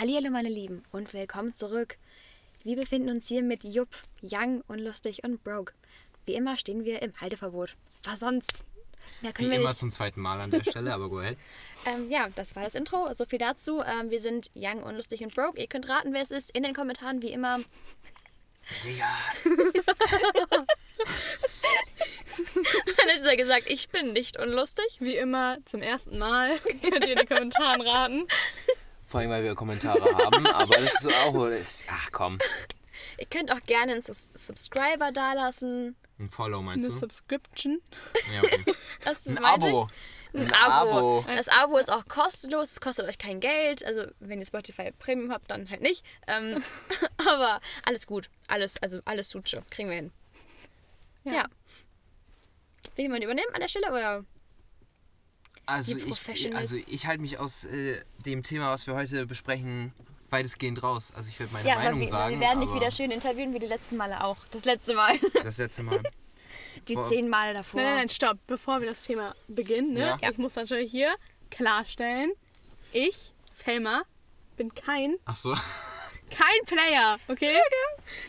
Hallihallo meine Lieben und willkommen zurück. Wir befinden uns hier mit Jupp, Young, Unlustig und Broke. Wie immer stehen wir im Halteverbot. Was sonst? Mehr Wie immer nicht. zum zweiten Mal an der Stelle, aber go ahead. Ähm, ja, das war das Intro. So viel dazu. Ähm, wir sind Young, Unlustig und Broke. Ihr könnt raten, wer es ist. In den Kommentaren wie immer. Digga. Hat er gesagt, ich bin nicht unlustig. Wie immer zum ersten Mal könnt ihr in den Kommentaren raten. Vor allem, weil wir Kommentare haben, aber das ist auch. Das, ach komm. Ihr könnt auch gerne einen Sus Subscriber dalassen. Ein Follow meinst Eine du? Subscription. Ja, okay. Das Ein. Abo. Ein Ein Abo. Abo. Das Abo ist auch kostenlos, es kostet euch kein Geld. Also wenn ihr Spotify Premium habt, dann halt nicht. Ähm, aber alles gut. Alles, also alles Suche. Kriegen wir hin. Ja. Ja. Will jemand übernehmen an der Stelle? Oder? Also Die ich, Professionals. also ich halte mich aus äh, dem Thema, was wir heute besprechen, weitestgehend raus. Also ich werde meine Ja, aber Meinung wir, sagen. wir werden dich wieder schön interviewen wie die letzten Male auch. Das letzte Mal. Das letzte Mal. Die Boah. zehn Male davor. Nein, nein, nein, stopp. Bevor wir das Thema beginnen, ne? Ja. ich muss natürlich hier klarstellen, ich, Felma, bin kein, Ach so. kein Player, okay?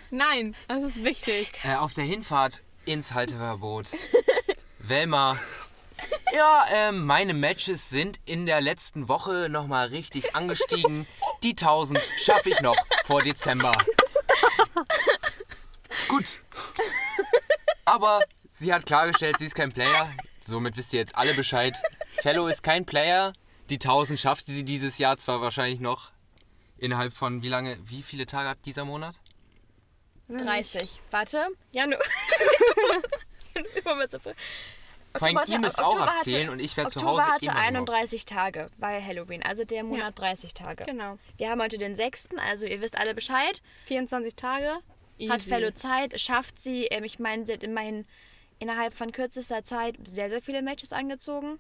Nein, das ist wichtig. Äh, auf der Hinfahrt ins Halteverbot. Velma. Ja, ähm, meine Matches sind in der letzten Woche nochmal richtig angestiegen. Die 1000 schaffe ich noch vor Dezember. Gut. Aber sie hat klargestellt, sie ist kein Player. Somit wisst ihr jetzt alle Bescheid. Fellow ist kein Player. Die 1000 schafft sie dieses Jahr zwar wahrscheinlich noch innerhalb von wie lange, wie viele Tage hat dieser Monat? 30. Warte. Januar. Vor allem, Oktober ihr hatte- müsst auch Oktober hatte- abzählen und ich werde zu Oktober Hause hatte immer gehockt. 31 Tage bei Halloween, also der Monat Ja. 30 Tage. Genau. Wir haben heute den 6., also ihr wisst alle Bescheid. 24 Tage. Hat easy. Fellow Zeit, schafft sie. Ähm, ich meine, sie hat immerhin innerhalb von kürzester Zeit sehr, sehr viele Matches angezogen.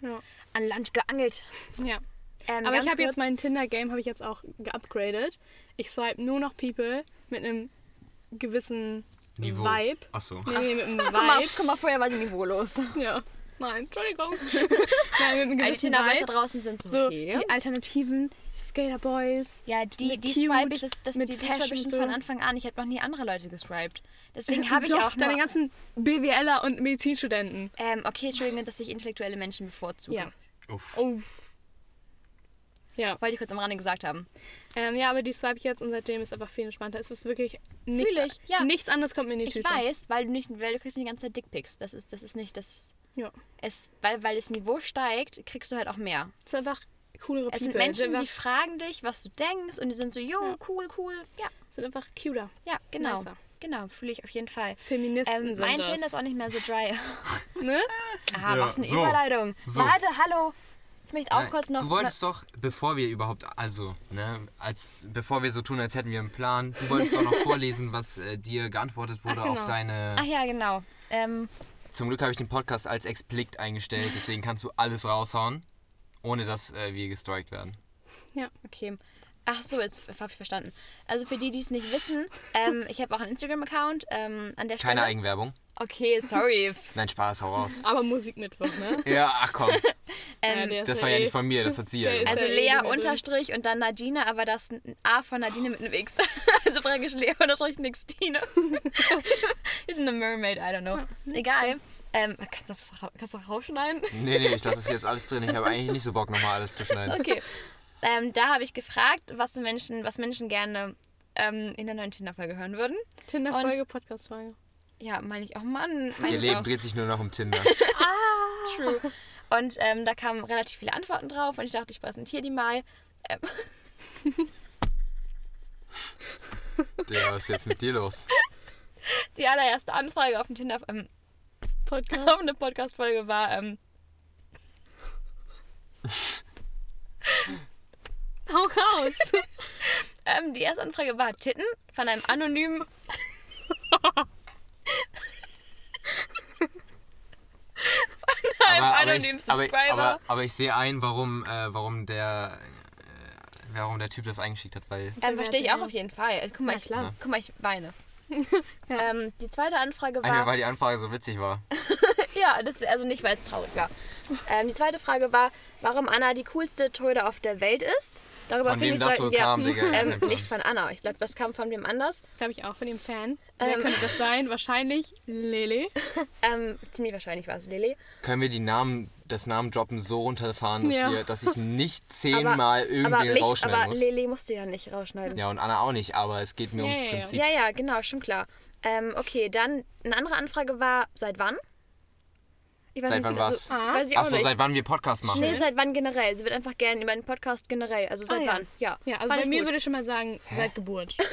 Ja. An Land geangelt. ja. Ähm, Aber ich habe jetzt mein Tinder-Game habe ich jetzt auch geupgradet. Ich swipe nur noch People mit einem gewissen Niveau. Vibe. Achso. Nee, nee, mit einem Guck mal, Vibe. guck mal, vorher war sie niveaulos. Ja. Nein, Entschuldigung. Nein, mit einem Alle gewissen Vibe. draußen sind so, So, okay. die alternativen Skater Boys. Ja, die, die swipe ich, das, das, mit die, die swipe ich Fashion schon so. von Anfang an. Ich habe noch nie andere Leute geswiped. Deswegen habe ich Doch, auch nur... deine ganzen BWLer und Medizinstudenten. Ähm, okay, Entschuldigung, dass ich intellektuelle Menschen bevorzuge. Ja. Uff. Oh. Ja. Wollte ich kurz am Rande gesagt haben. Ähm, ja, aber die swipe ich jetzt und seitdem ist einfach viel entspannter. Es ist wirklich nicht, Fühl ich, ja. nichts anderes kommt mir in die Ich Tüte. weiß, weil du nicht, weil du kriegst nicht die ganze Zeit Dickpics. Das ist, das ist nicht das. Ja. Es, weil, weil das Niveau steigt, kriegst du halt auch mehr. Es ist einfach coolere Es sind People. Menschen, die fragen dich, was du denkst, und die sind so, jo, Ja. cool, cool. Ja, sind einfach cuter. ja, genau. Nicer. Genau, fühle ich auf jeden Fall. Feministen Ähm, sind mein das. Tinder ist auch nicht mehr so dry. ne? Ah, Ja, was eine so. Überleitung. So. Warte, hallo. Ich möchte auch Nein, kurz noch. Du wolltest doch, bevor wir überhaupt, also, ne, als bevor wir so tun, als hätten wir einen Plan, du wolltest doch noch vorlesen, was äh, dir geantwortet wurde Ach, genau. auf deine. Ach ja, genau. Ähm, Zum Glück habe ich den Podcast als explikt eingestellt, deswegen kannst du alles raushauen, ohne dass äh, wir gestrikt werden. Okay. Ach so, jetzt habe ich verstanden. Also für die, die es nicht wissen, ähm, ich habe auch einen Instagram-Account ähm, an der Keine Stelle. Eigenwerbung. Okay, sorry. Nein, Spaß, hau raus. Aber Musikmittwoch, ne? Ja, ach komm, Ähm, das war ja eh- nicht von mir, das hat sie ja gemacht. also eh Lea. Unterstrich und dann Nadine, aber das A von Nadine mit einem X. also praktisch Lea Unterstrich Nixtine. Ist eine Mermaid, I don't know. Egal. Ähm, kannst du das kannst du das rausschneiden? Nee, nee, ich lasse das jetzt alles drin. Ich habe eigentlich nicht so Bock, nochmal alles zu schneiden. Okay. Ähm, da habe ich gefragt, was Menschen, was Menschen gerne ähm, in der neuen Tinder-Folge hören würden. Tinder-Folge, Podcast-Folge. Ja, meine ich auch, Mann. Meine Ihr Leben auch. dreht sich nur noch um Tinder. True. Und ähm, da kamen relativ viele Antworten drauf und ich dachte, ich präsentiere die mal. Ähm, Der, was ist jetzt mit dir los? die allererste Anfrage auf dem Tinder, ähm, Podcast. auf eine Podcast-Folge war, ähm, Hau raus! ähm, die erste Anfrage war Titten von einem anonymen. Von einem aber, anonymen ich, aber, Subscriber. aber, aber ich sehe ein, warum, äh, warum der äh, warum der Typ das eingeschickt hat, weil ähm, verstehe ich auch Ja. auf jeden Fall. Guck mal, Na ich, klar. guck mal, ich weine. Ja. ähm, die zweite Anfrage war. weil die Anfrage so witzig war. Ja, das, also nicht, weil es traurig war. Ähm, die zweite Frage war, warum Anna die coolste Toyota auf der Welt ist. Darüber Von finde wem ich, das sollten wohl wir kam, Digga. ähm, nicht von Anna. Ich glaube, das kam von wem anders. Glaube ich auch von dem Fan. Wer Ähm. könnte das sein? Wahrscheinlich Lele. Ähm, ziemlich wahrscheinlich war es Lele. Können wir die Namen, das Namen droppen so runterfahren, dass, Ja. wir, dass ich nicht zehnmal aber irgendwie mich, rausschneiden aber muss? Lele musst du ja nicht rausschneiden. Ja, und Anna auch nicht, aber es geht mir Ja, ums ja, ja. Prinzip. Ja, ja, genau, schon klar. Ähm, okay, dann eine andere Anfrage war, seit wann? Ich weiß Seit nicht, wann also, was? Weiß ich auch Achso, nicht. seit wann wir Podcast machen? nee, seit wann generell? Sie wird einfach gerne über den Podcast generell. Also seit Ah, ja. wann? Ja, Ja, also Fand bei mir gut. würde ich schon mal sagen, seit Geburt.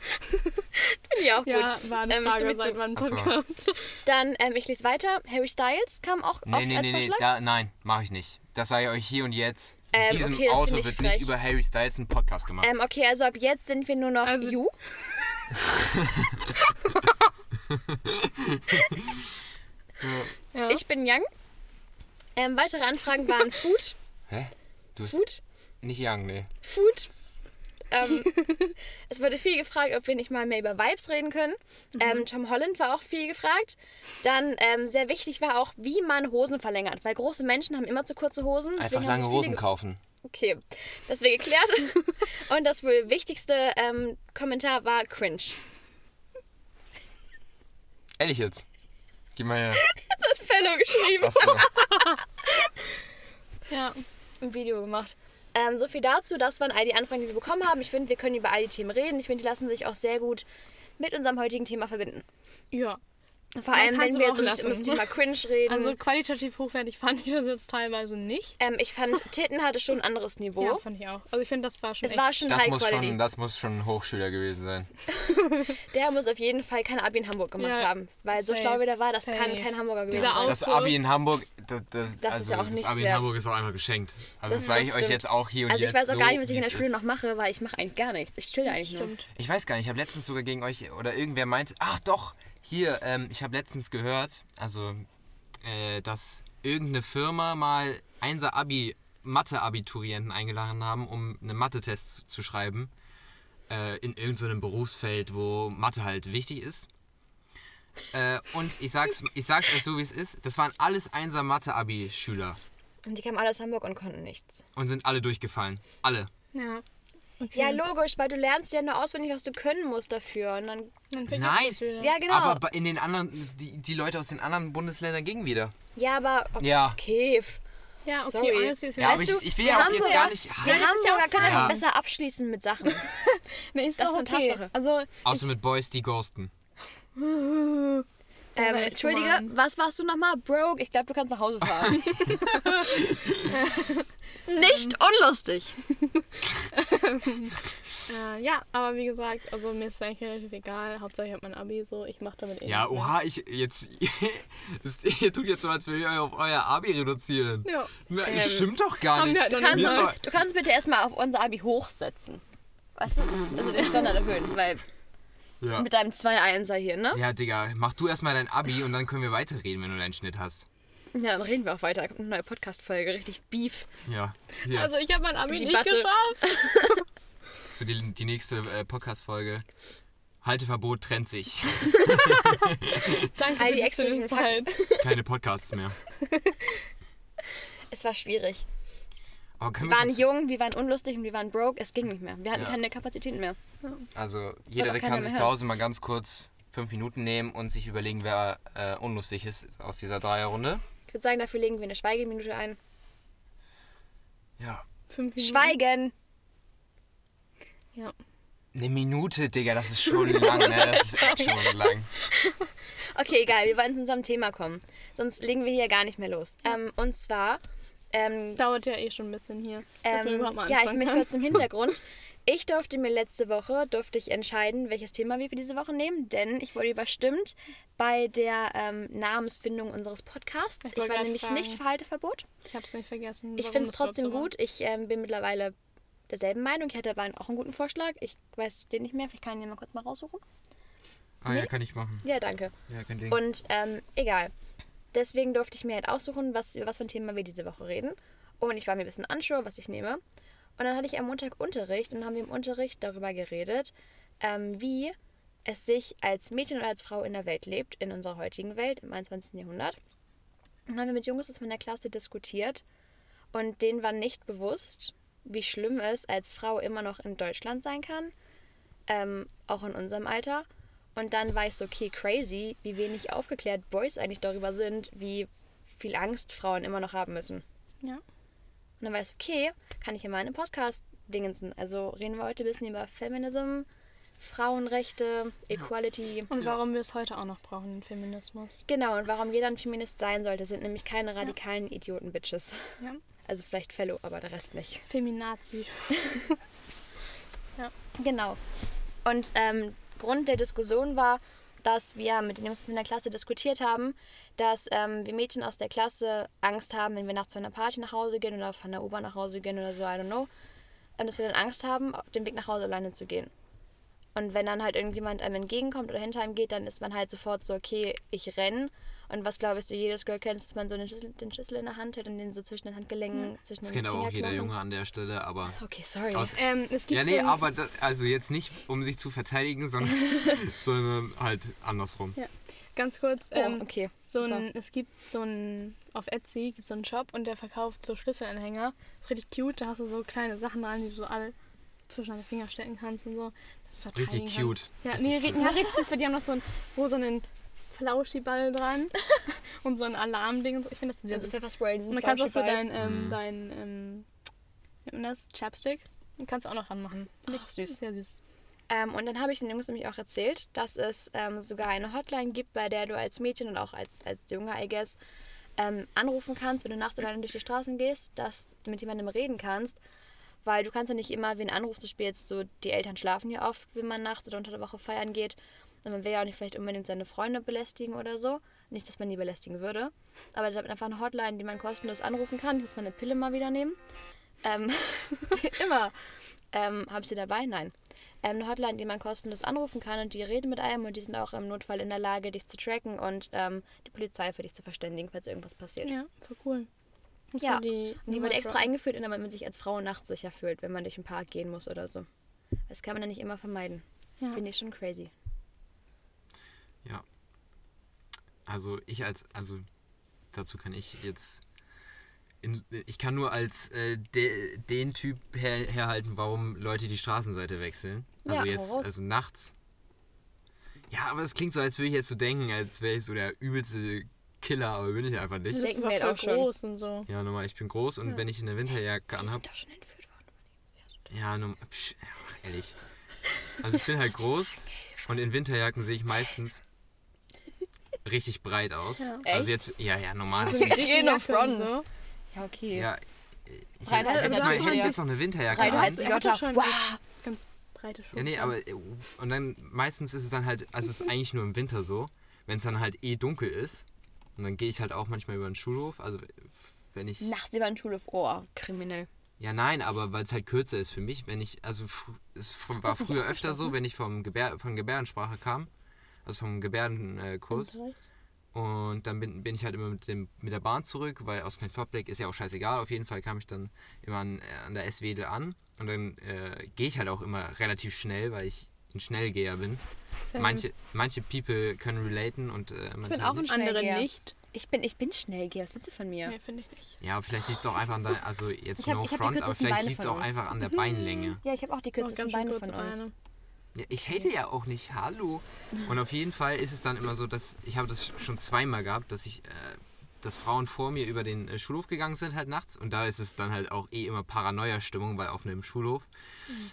Finde ich auch Ja, gut. war eine Ähm, Frage, seit wann Ach so. Podcast. Dann, ähm, ich lese weiter. Harry Styles kam auch Nee, oft nee, als nee, nee, Vorschlag. da, nein, mache ich nicht. Das sage ich euch hier und jetzt. In Ähm, diesem okay, Auto wird frech. nicht über Harry Styles ein Podcast gemacht. Ähm, okay, also ab jetzt sind wir nur noch Also- You. Ja. Ich bin Young. Ähm, weitere Anfragen waren Food. Hä? Du bist Food? nicht young, nee. Food. Ähm, es wurde viel gefragt, ob wir nicht mal mehr über Vibes reden können. Ähm, Tom Holland war auch viel gefragt. Dann ähm, sehr wichtig war auch, wie man Hosen verlängert, weil große Menschen haben immer zu kurze Hosen. Einfach lange Hosen kaufen. Okay, das wird geklärt. Und das wohl wichtigste ähm, Kommentar war cringe. Ehrlich jetzt? Geh mal her. Das hat Fellow geschrieben. Achso. ja. ein Video gemacht. Ähm, so viel dazu. Das waren all die Anfragen, die wir bekommen haben. Ich finde, wir können über all die Themen reden. Ich finde, die lassen sich auch sehr gut mit unserem heutigen Thema verbinden. Ja. Vor allem, wenn wir jetzt um, um das. Thema Cringe reden. Also qualitativ hochwertig fand ich das jetzt teilweise nicht. ähm, ich fand, Titten hatte schon ein anderes Niveau. Ja, fand ich auch. Also ich finde, das war schon es echt war schon Das High muss Quality. schon, das muss schon ein Hochschüler gewesen sein. Der muss auf jeden Fall kein Abi in Hamburg gemacht Ja, haben. Weil so schlau wie der war, das safe. kann kein Hamburger gewesen sein. Das Abi in Hamburg, das, das, Das ist also ja auch das nichts Abi in wert. Hamburg ist auch einfach geschenkt. Also Das- das, sage ich euch jetzt auch hier und Also jetzt ich weiß auch so, gar nicht, was ich in der Schule ist. noch mache, weil ich mache eigentlich gar nichts. Ich chill eigentlich nur. Ich weiß gar nicht, ich habe letztens sogar gegen euch, oder irgendwer meinte, ach doch, hier, ähm, ich habe letztens gehört, also, äh, dass irgendeine Firma mal Einser Abi, Mathe-Abiturienten eingeladen haben, um einen Mathe-Test zu- schreiben, äh, in irgendeinem Berufsfeld, wo Mathe halt wichtig ist. Äh, und ich sag's, ich sag's euch so, wie es ist, das waren alles Einser Mathe-Abi-Schüler Und die kamen alle aus Hamburg und konnten nichts. und sind alle durchgefallen. Alle. Ja. Okay. Ja, logisch, weil du lernst ja nur auswendig, was du können musst dafür. Und dann. Dann vergisst Nein. du's wieder. Ja, genau. Aber in den anderen, die, die Leute aus den anderen Bundesländern gingen wieder. ja, aber. Okay. Ja. Ja, okay, Sorry. honestly ist mir Ja, aber weißt ich, ich will ja auch haben jetzt gar nicht. Wir ja Hamburger auch können einfach besser abschließen mit Sachen. nee, ist das doch ist eine okay. Tatsache. Also, Außer mit Boys, die ghosten. Ähm, Entschuldige, gemein. was warst du nochmal? Broke? Ich glaube, du kannst nach Hause fahren. Nicht unlustig. äh, ja, aber wie gesagt, also mir ist es eigentlich relativ egal. Hauptsache ich habe mein Abi so, ich mache damit eh Ja, nichts mehr. oha, ich jetzt. ihr tut jetzt so, als würde ich euch auf euer Abi reduzieren. Ja. Na, Ähm, Das stimmt doch gar nicht. wir halt Du kannst, doch- du kannst bitte erstmal auf unser Abi hochsetzen. Weißt du? Also den Standard erhöhen, weil ja. mit deinem 2-1er hier, ne? ja, Digga, mach du erstmal dein Abi und dann können wir weiterreden, wenn du deinen Schnitt hast. Ja, dann reden wir auch weiter. Eine neue Podcast-Folge, richtig Beef. Ja. Hier. Also ich habe mein Abi Die nicht Batte. geschafft. so die, die nächste äh, Podcast-Folge. Halteverbot trennt sich. Danke All für die die exklusiven Zeit. Keine Podcasts mehr. Es war schwierig. Wir waren kurz- jung, wir waren unlustig und wir waren broke. Es ging nicht mehr. Wir hatten Ja. keine Kapazitäten mehr. Also jeder, der kann sich zu. Hause mal ganz kurz fünf Minuten nehmen und sich überlegen, wer äh, unlustig ist aus dieser Dreierrunde. Ich würde sagen, dafür legen wir eine Schweigeminute ein. Ja. Fünf Minuten. Schweigen! Ja. Eine Minute, Digga, das ist schon lang, ne? Das ist echt schon lang. Okay, egal, wir wollen zu unserem Thema kommen. Sonst legen wir hier gar nicht mehr los. Ähm, und zwar, ähm, Dauert ja eh schon ein bisschen hier. ähm, überhaupt mal ja, ich möchte kurz zum Hintergrund. Ich durfte mir letzte Woche, durfte ich entscheiden, welches Thema wir für diese Woche nehmen, denn ich wurde überstimmt bei der ähm, Namensfindung unseres Podcasts. Ich Ich, wollte war nämlich fragen. nicht für Halteverbot. Ich habe es nicht vergessen. Ich finde es trotzdem gut. Ich ähm, bin mittlerweile derselben Meinung. Ich hätte aber auch einen guten Vorschlag. Ich weiß den nicht mehr. Vielleicht kann ich den mal kurz mal raussuchen. Ah ja, kann ich machen. Ja, danke. Ja, kein Ding. Und ähm, egal. Deswegen durfte ich mir halt aussuchen, was, über was für ein Thema wir diese Woche reden. Und ich war mir ein bisschen unsure, was ich nehme. Und dann hatte ich am Montag Unterricht und haben wir im Unterricht darüber geredet, ähm, wie es sich als Mädchen oder als Frau in der Welt lebt, in unserer heutigen Welt, im 21. Jahrhundert. Und dann haben wir mit Jungs aus meiner Klasse diskutiert und denen war nicht bewusst, wie schlimm es als Frau immer noch in Deutschland sein kann, ähm, auch in unserem Alter. Und dann war ich so, okay, crazy, wie wenig aufgeklärt Boys eigentlich darüber sind, wie viel Angst Frauen immer noch haben müssen. Ja. Und dann war ich so, okay, kann ich in meinem Podcast dingensen. Also reden wir heute ein bisschen über Feminism, Frauenrechte, Equality. Und warum wir es heute auch noch brauchen, den Feminismus. Genau, und warum jeder ein Feminist sein sollte, sind nämlich keine radikalen Idioten-Bitches. Ja. Also vielleicht Fellow, aber der Rest nicht. Feminazi. Genau. Und ähm, Grund der Diskussion war, dass wir mit den Jungs in der Klasse diskutiert haben, dass ähm, wir Mädchen aus der Klasse Angst haben, wenn wir nachts von einer Party nach Hause gehen oder von der U-Bahn nach Hause gehen oder so, I don't know. Und dass wir dann Angst haben, den Weg nach Hause alleine zu gehen. Und wenn dann halt irgendjemand einem entgegenkommt oder hinter einem geht, dann ist man halt sofort so, okay, ich renn. Und was glaube ich, so jedes Girl kennt, dass man so den Schlüssel, den Schlüssel in der Hand hält und den so zwischen den Handgelenken, zwischen Das den kennt aber auch jeder Junge an der Stelle, aber. Okay, sorry. Aus- Ähm, es gibt Ja, nee, so aber da, also jetzt nicht, um sich zu verteidigen, sondern, sondern halt andersrum. Ja. Ganz kurz, Oh, ähm, okay. so super. ein, es gibt so ein, auf Etsy gibt so einen Shop und der verkauft so Schlüsselanhänger. Ist richtig cute, da hast du so kleine Sachen dran, die du so alle zwischen deine Finger stecken kannst und so. du Richtig cute. Ja, Richtig nee, cute. ja, richtig süß, weil die haben noch so einen rosanen Flauschiball dran und so ein Alarmding und so. Ich finde das sehr Also süß. Pfefferspray in diesem Man kann auch so dein, ähm, Mhm. dein, ähm, wie nennt man das? Chapstick. Den kannst du auch noch ranmachen. Finde Ach, ich süß. Sehr süß. Ähm, und dann habe ich den Jungs nämlich auch erzählt, dass es ähm, sogar eine Hotline gibt, bei der du als Mädchen und auch als, als Junge, I guess, ähm, anrufen kannst, wenn du nachts alleine durch die Straßen gehst, dass du mit jemandem reden kannst. Weil du kannst ja nicht immer, wen anrufst, du spielst so, die Eltern schlafen ja oft, wenn man nachts oder unter der Woche feiern geht. Und man will ja auch nicht vielleicht unbedingt seine Freunde belästigen oder so. Nicht, dass man die belästigen würde. Aber da hat einfach eine Hotline, die man kostenlos anrufen kann. Ich muss meine Pille mal wieder nehmen. Ähm, immer. Ähm, Habe ich sie dabei? Nein. Ähm, eine Hotline, die man kostenlos anrufen kann und die reden mit einem und die sind auch im Notfall in der Lage, dich zu tracken und ähm, die Polizei für dich zu verständigen, falls irgendwas passiert. Ja, voll cool. Ja, Die, Und die wurde extra eingeführt, damit man sich als Frau nachts sicher fühlt, wenn man durch den Park gehen muss oder so. Das kann man ja nicht immer vermeiden. Ja. Finde ich schon crazy. Ja. Also ich als, also dazu kann ich jetzt, in, ich kann nur als äh, de, den Typ her, herhalten, warum Leute die Straßenseite wechseln. Also Ja, jetzt, raus. also nachts. Ja, aber es klingt so, als würde ich jetzt so denken, als wäre ich so der übelste Killer, aber bin ich einfach nicht. wir einfach halt auch schon. groß und so. Ja, normal, ich bin groß und Ja. wenn ich eine Winterjacke Die anhab, sind doch schon entführt worden. ja, normal, psch, ach, ehrlich. Also ich bin halt groß und in Winterjacken sehe ich meistens richtig breit aus. Ja. Also jetzt, ja, ja, normal. So natürlich. eine Die gehen auf Front. So. Ja, okay. Ja, ich Breiter hätte, als hätte, hätte ich jetzt noch eine Winterjacke Breiter an. als die hat Jotta. schon Wow. Ganz breite Schuhe. Ja, nee, aber äh, und dann meistens ist es dann halt, also es ist eigentlich nur im Winter so, wenn es dann halt eh dunkel ist und dann gehe ich halt auch manchmal über den Schulhof, also wenn ich Nachts über den Schulhof. Oh, kriminell. ja nein, aber weil es halt kürzer ist für mich, wenn ich also es fr- war früher öfter so, wenn ich vom Gebär, von Gebärdensprache kam, also vom Gebärdenkurs und dann bin, bin ich halt immer mit, dem, mit der Bahn zurück, weil aus meinem Fahrtblick ist ja auch scheißegal. Auf jeden Fall kam ich dann immer an, äh, an der S-Wedel an und dann äh, gehe ich halt auch immer relativ schnell, weil ich ein Schnellgeher bin. Same. Manche, manche People können relaten und äh, Ich manche bin auch ein nicht. Andere nicht. Ich bin, ich bin Schnellgeher. Was willst du von mir? Nee, finde ich nicht. Ja, vielleicht liegt es auch einfach an der, also jetzt Ich hab- no ich front, aber vielleicht liegt es auch uns. einfach an der Beinlänge. Ja, ich habe auch die Oh, kürzesten schön Beine von uns. Beine. Ja, ich hate ja auch nicht, hallo. Und auf jeden Fall ist es dann immer so, dass ich habe das schon zweimal gehabt, dass ich, äh, dass Frauen vor mir über den äh, Schulhof gegangen sind halt nachts und da ist es dann halt auch eh immer Paranoia-Stimmung, weil auf einem Schulhof.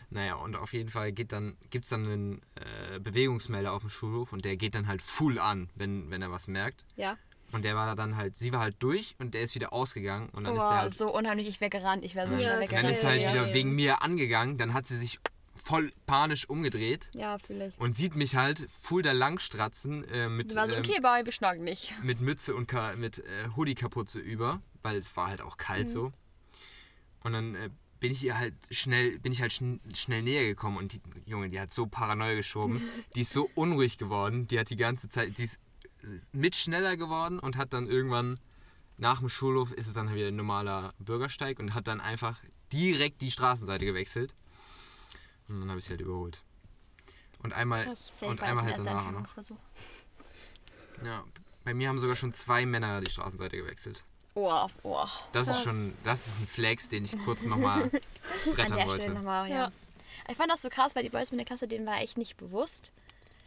Naja, und auf jeden Fall geht dann, gibt es dann einen äh, Bewegungsmelder auf dem Schulhof und der geht dann halt full an, wenn, wenn er was merkt. Ja. Und der war da dann halt, sie war halt durch und der ist wieder ausgegangen und dann ist Oh, der halt so unheimlich, ich wäre gerannt. Ich wäre so Ja, schnell Und dann weggerannt. ist halt Ja, wieder ja. wegen mir angegangen. Dann hat sie sich voll panisch umgedreht Ja, vielleicht. und sieht mich halt full da langstratzen äh, mit, Du warst ähm, okay, wir schnacken nicht. mit Mütze und Ka mit äh, Hoodie-Kapuze über, weil es war halt auch kalt Mhm. so. Und dann äh, bin ich ihr halt schnell, bin ich halt schn schnell näher gekommen und die Junge, die hat so paranoia geschoben, die ist so unruhig geworden, die hat die ganze Zeit, die ist mit schneller geworden und hat dann irgendwann nach dem Schulhof ist es dann wieder ein normaler Bürgersteig und hat dann einfach direkt die Straßenseite gewechselt. Und dann habe ich sie halt überholt. Und einmal, Krass. Und einmal das halt ein erster danach noch. Ja. Bei mir haben sogar schon zwei Männer die Straßenseite gewechselt. Oh, oh. Das ist Krass. schon, das ist ein Flex, den ich kurz nochmal An brettern der wollte. Stelle nochmal, ja. Ja. Ich fand das so krass, weil die Boys in der Klasse, denen war echt nicht bewusst,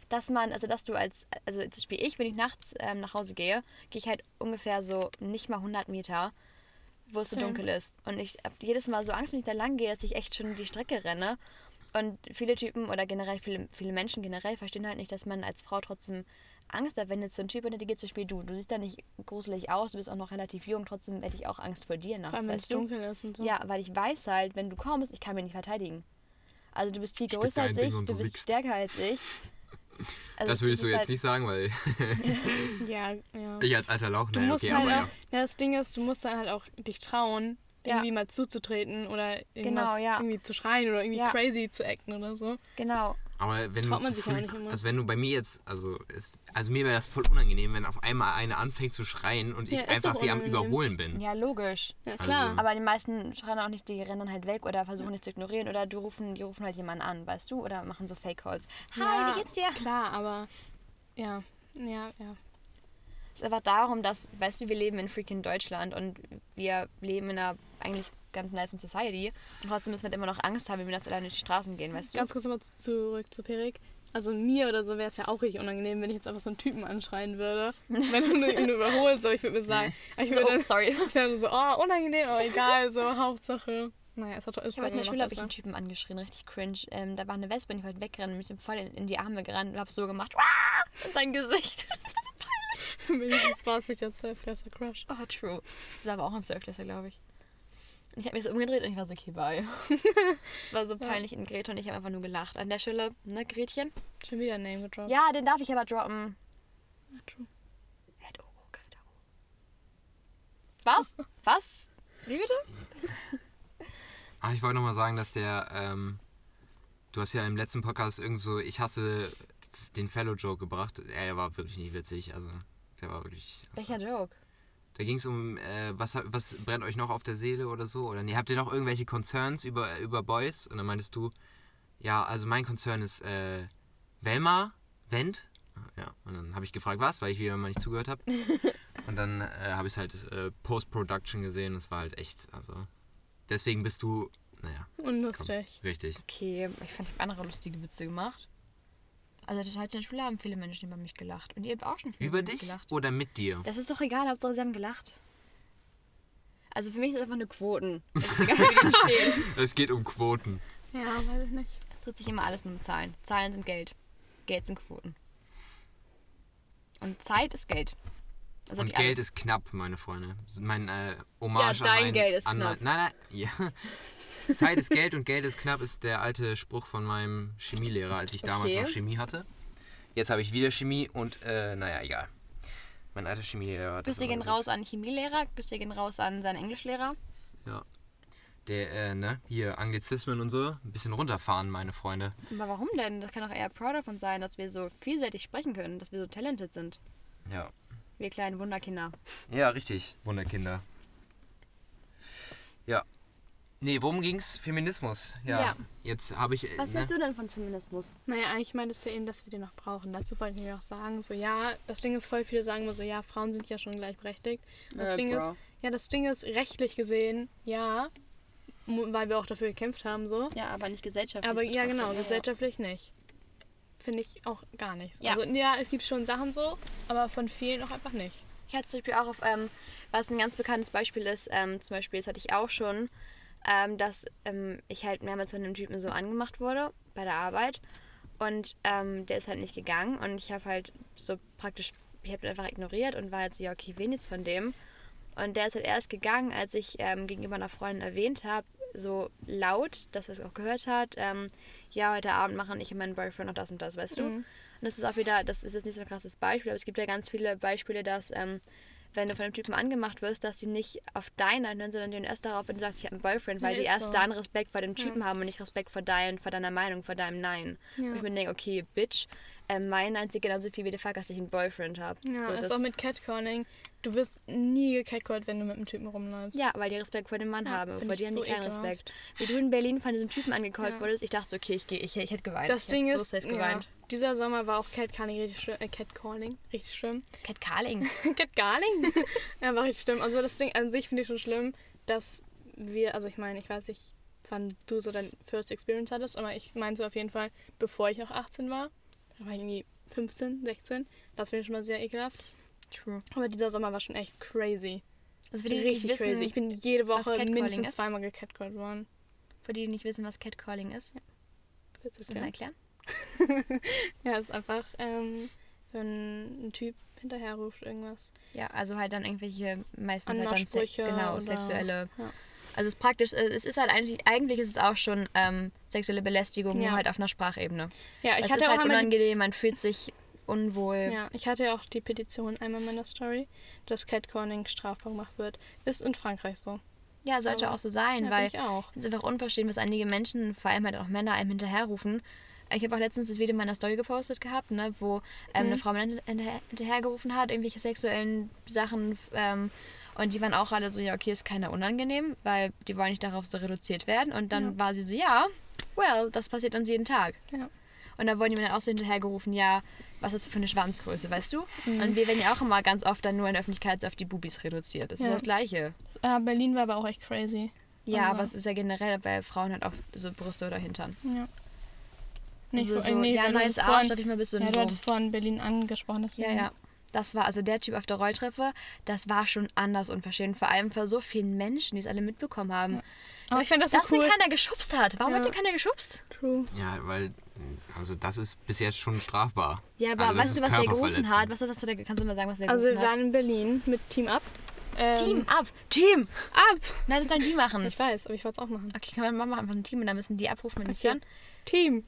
dass man, also dass du als, also zum Beispiel ich, wenn ich nachts ähm, nach Hause gehe, gehe ich halt ungefähr so nicht mal 100 Meter, wo es so dunkel ist. Und ich habe jedes Mal so Angst, wenn ich da lang gehe, dass ich echt schon die Strecke renne. Und viele Typen oder generell viele, viele Menschen generell verstehen halt nicht, dass man als Frau trotzdem Angst hat. Wenn jetzt so ein Typ hinter dir geht, zum Beispiel du, du siehst da nicht gruselig aus, du bist auch noch relativ jung, trotzdem hätte ich auch Angst vor dir nachts, Vor allem, wenn es dunkel ist und so. Ja, weil ich weiß halt, wenn du kommst, ich kann mich nicht verteidigen. Also du bist viel größer als Ding ich, du du bist wickst. stärker als ich. Also das würdest du ist jetzt halt, nicht sagen, weil Ja, ja. ich als alter Lauch, Du naja, musst okay, halt aber auch, ja. ja. das Ding ist, du musst dann halt auch dich trauen, Ja. irgendwie mal zuzutreten oder irgendwas Genau, ja. irgendwie zu schreien oder irgendwie Ja. crazy zu acten oder so. Genau. Aber wenn Traut du früh, also wenn du bei mir jetzt, also es, also mir wäre das voll unangenehm, wenn auf einmal eine anfängt zu schreien und Ja, ich einfach sie am. Überholen bin. Ja, logisch. Ja, klar. Also- Aber die meisten schreien auch nicht, die rennen dann halt weg oder versuchen nicht zu ignorieren oder die rufen, die rufen halt jemanden an, weißt du? Oder machen so Fake-Calls. Hi, ja, wie geht's dir? Klar, aber ja, ja, ja. Es ist einfach darum, dass, weißt du, wir leben in freaking Deutschland und wir leben in einer eigentlich ganz nice Society und trotzdem müssen wir halt immer noch Angst haben, wenn wir das alleine durch die Straßen gehen, weißt du? Ganz kurz nochmal zu- zurück zu Perik. Also mir oder so wäre es ja auch richtig unangenehm, wenn ich jetzt einfach so einen Typen anschreien würde. wenn du ihn überholst, aber ich würde mir sagen, ich so, würde dann, sorry. ich wäre so, oh, unangenehm, aber egal, so Hauptsache. Naja, ist doch ist Ich habe in doch der Schule habe ich einen. Typen angeschrien, richtig cringe. Ähm, da war eine Wespe und ich wollte wegrennen, mich voll in, in die Arme gerannt und habe so gemacht. "Wah!" In sein Gesicht. Wenigstens war es nicht der Zwölfklässler Crush. oh, true. Das war aber auch ein Zwölfklässler, glaube ich. Und ich habe mich so umgedreht und ich war so, okay, bye. Es war so peinlich in Grete und ich habe einfach nur gelacht. An der Stelle, ne, Gretchen? Schon wieder Name gedroppt. Ja, den darf ich aber droppen. true. Ed Oro, Greta Oro. Was? Was? Wie bitte? Ach, ich wollte nochmal sagen, dass der, ähm, du hast ja im letzten Podcast irgend so, ich hasse den Fellow-Joke gebracht. Er war wirklich nicht witzig, also der war wirklich... Also, Welcher Joke? Da ging es um, äh, was, was brennt euch noch auf der Seele oder so? Oder nee, habt ihr noch irgendwelche Concerns über, über Boys? Und dann meintest du, ja, also mein Concern ist äh, Velma, Wendt. Ja, und dann habe ich gefragt, was, weil ich wieder mal nicht zugehört habe. und dann äh, habe ich es halt äh, Post-Production gesehen. Es war halt echt, also deswegen bist du, naja, Unlustig. richtig. Okay, ich fand, ich habe andere lustige Witze gemacht. Also das heute in der Schule haben viele Menschen über mich gelacht. Und ihr habt auch schon viele Über dich gelacht. oder mit dir? Das ist doch egal, Hauptsache sie haben gelacht. Also für mich ist es einfach eine Quoten. Es ist egal, wie die stehen. Es geht um Quoten. Ja, weiß ich nicht. Es dreht sich immer alles nur um Zahlen. Zahlen sind Geld. Geld sind Quoten. Und Zeit ist Geld. Das hab Und ich Geld alles. ist knapp, meine Freunde. Mein äh, Hommage Ja, dein an mein, Geld ist an knapp. Mein, nein, nein, ja. Zeit ist Geld und Geld ist knapp ist der alte Spruch von meinem Chemielehrer, als ich damals Okay. noch Chemie hatte. Jetzt habe ich wieder Chemie und äh, naja, egal. Mein alter Chemielehrer Grüße gehen raus an Chemielehrer, Grüße gehen raus an seinen Englischlehrer. Ja. Der, äh, ne, hier Anglizismen und so, ein bisschen runterfahren, meine Freunde. Aber warum denn? Das kann doch eher proud davon sein, dass wir so vielseitig sprechen können, dass wir so talented sind. Ja. Wir kleinen Wunderkinder. Ja, richtig. Wunderkinder. Ja. Nee, worum ging's? Feminismus. Ja. Ja. Jetzt habe ich. Was ne? hältst du denn von Feminismus? Naja, eigentlich meintest du eben, dass wir den noch brauchen. Dazu wollte ich mir auch sagen, so ja, das Ding ist voll, viele sagen immer so, ja, Frauen sind ja schon gleichberechtigt. Das Äh, Ding bro. ist, ja, das Ding ist, rechtlich gesehen, ja, weil wir auch dafür gekämpft haben, so. Ja, aber nicht gesellschaftlich. Aber ja, genau, Ja, ja. gesellschaftlich nicht. Finde ich auch gar nicht. Ja. Also ja, es gibt schon Sachen so, aber von vielen auch einfach nicht. Ich hatte zum Beispiel auch auf, ähm, was ein ganz bekanntes Beispiel ist, ähm, zum Beispiel, das hatte ich auch schon, ähm, dass ähm, ich halt mehrmals von einem Typen so angemacht wurde bei der Arbeit und ähm, der ist halt nicht gegangen und ich habe halt so praktisch, ich habe ihn einfach ignoriert und war halt so, ja okay, wen jetzt von dem? Und der ist halt erst gegangen, als ich ähm, gegenüber einer Freundin erwähnt habe, so laut, dass er es auch gehört hat, ähm, ja, heute Abend machen ich und mein Boyfriend noch das und das, weißt du? Und das ist auch wieder, das ist jetzt nicht so ein krasses Beispiel, aber es gibt ja ganz viele Beispiele, dass ähm, wenn du von einem Typen angemacht wirst, dass die nicht auf deinen hören, sondern die hören erst darauf, wenn du sagst, ich habe einen Boyfriend, weil Ja, die ist erst so. dann Respekt vor dem Typen haben und nicht Respekt vor, dein, vor deiner Meinung, vor deinem Nein. Ja. Und ich mir denke, okay, Bitch, äh, mein Nein sieht genauso viel wie der Fakt, dass ich einen Boyfriend habe. Ja, so, ist das- auch mit Catcalling. Du wirst nie gecatcallt, wenn du mit einem Typen rumläufst. Ja, weil die Respekt vor dem Mann Ja, haben. Vor dir haben die so keinen ekelhaft. Respekt. Wie du in Berlin von diesem Typen angecallt Ja. wurdest, ich dachte okay, ich, geh, ich, ich hätte geweint. Das ich Ding ist, so safe ja, geweint. Dieser Sommer war auch Catcalling richtig schlimm. Äh, Catcalling, richtig schlimm. Cat Carling. Catcalling? ja, war richtig schlimm. Also das Ding an sich finde ich schon schlimm, dass wir, also ich meine, ich weiß nicht, wann du so dein First Experience hattest, aber ich meinte auf jeden Fall, bevor ich auch 18 war. Da war ich irgendwie 15, 16. Das finde ich schon mal sehr ekelhaft. True. Aber dieser Sommer war schon echt crazy. Also für die, die es richtig nicht wissen, crazy. Ich bin jede Woche mindestens ist? zweimal gecatcallt worden. für die, die nicht wissen, was Catcalling ist, Willst willst du du mal erklären? Ja, es ist einfach, ähm, wenn ein Typ hinterher ruft irgendwas. Ja, also halt dann irgendwelche meistens halt dann Anmachsprüche genau, oder- sexuelle. ja. Also es ist praktisch, äh, es ist halt eigentlich, eigentlich ist es auch schon ähm, sexuelle Belästigung, Ja. nur halt auf einer Sprachebene. Ja, ich es hatte ist auch halt unangenehm, man fühlt sich unwohl. Ja, ich hatte ja auch die Petition einmal in meiner Story, dass Catcalling strafbar gemacht wird. Ist in Frankreich so. Ja, sollte Aber- auch so sein, Ja, weil es ist einfach unverschämt, was einige Menschen, vor allem halt auch Männer, einem hinterherrufen. Ich habe auch letztens das Video in meiner Story gepostet gehabt, ne, wo ähm, Mhm. eine Frau mir hinterher, hinterhergerufen hat, irgendwelche sexuellen Sachen. Ähm, und die waren auch alle so, ja, okay, ist keiner unangenehm, weil die wollen nicht darauf so reduziert werden. Und dann Ja. war sie so, ja, well, das passiert uns jeden Tag. Ja. Und dann wurden die mir dann auch so hinterhergerufen, ja, was ist das für eine Schwanzgröße, weißt du? Mhm. Und wir werden ja auch immer ganz oft dann nur in der Öffentlichkeit so auf die Bubis reduziert. Das ist Ja. das Gleiche. Äh, Berlin war aber auch echt crazy. Ja, Aber- aber es ist ja generell bei Frauen halt auch so Brüste oder Hintern. Ja. Nicht so, so, so, nee, ja, neues hattest Arsch, darf ich mal bis so Ja, ein du hattest vorhin Berlin angesprochen. Ja, Deswegen. ja. Das war also der Typ auf der Rolltreppe, das war schon anders unverschämt. Vor allem für so vielen Menschen, die es alle mitbekommen haben. Aber ich finde das so dass cool. den keiner geschubst hat. Warum Ja. hat den keiner geschubst? True. Ja, weil, also das ist bis jetzt schon strafbar. Ja, aber Also das weißt du, was der gerufen hat? Was hat das, der, kannst du mal sagen, was der Also wir gerufen waren in Berlin mit Team Up. Ähm, hat? Team ab! Team! Up! Nein, das sollen die machen. Ich weiß, aber ich wollte es auch machen. Okay, kann man machen wir einfach ein Team und dann müssen die abrufen, wenn Okay. hören. Team.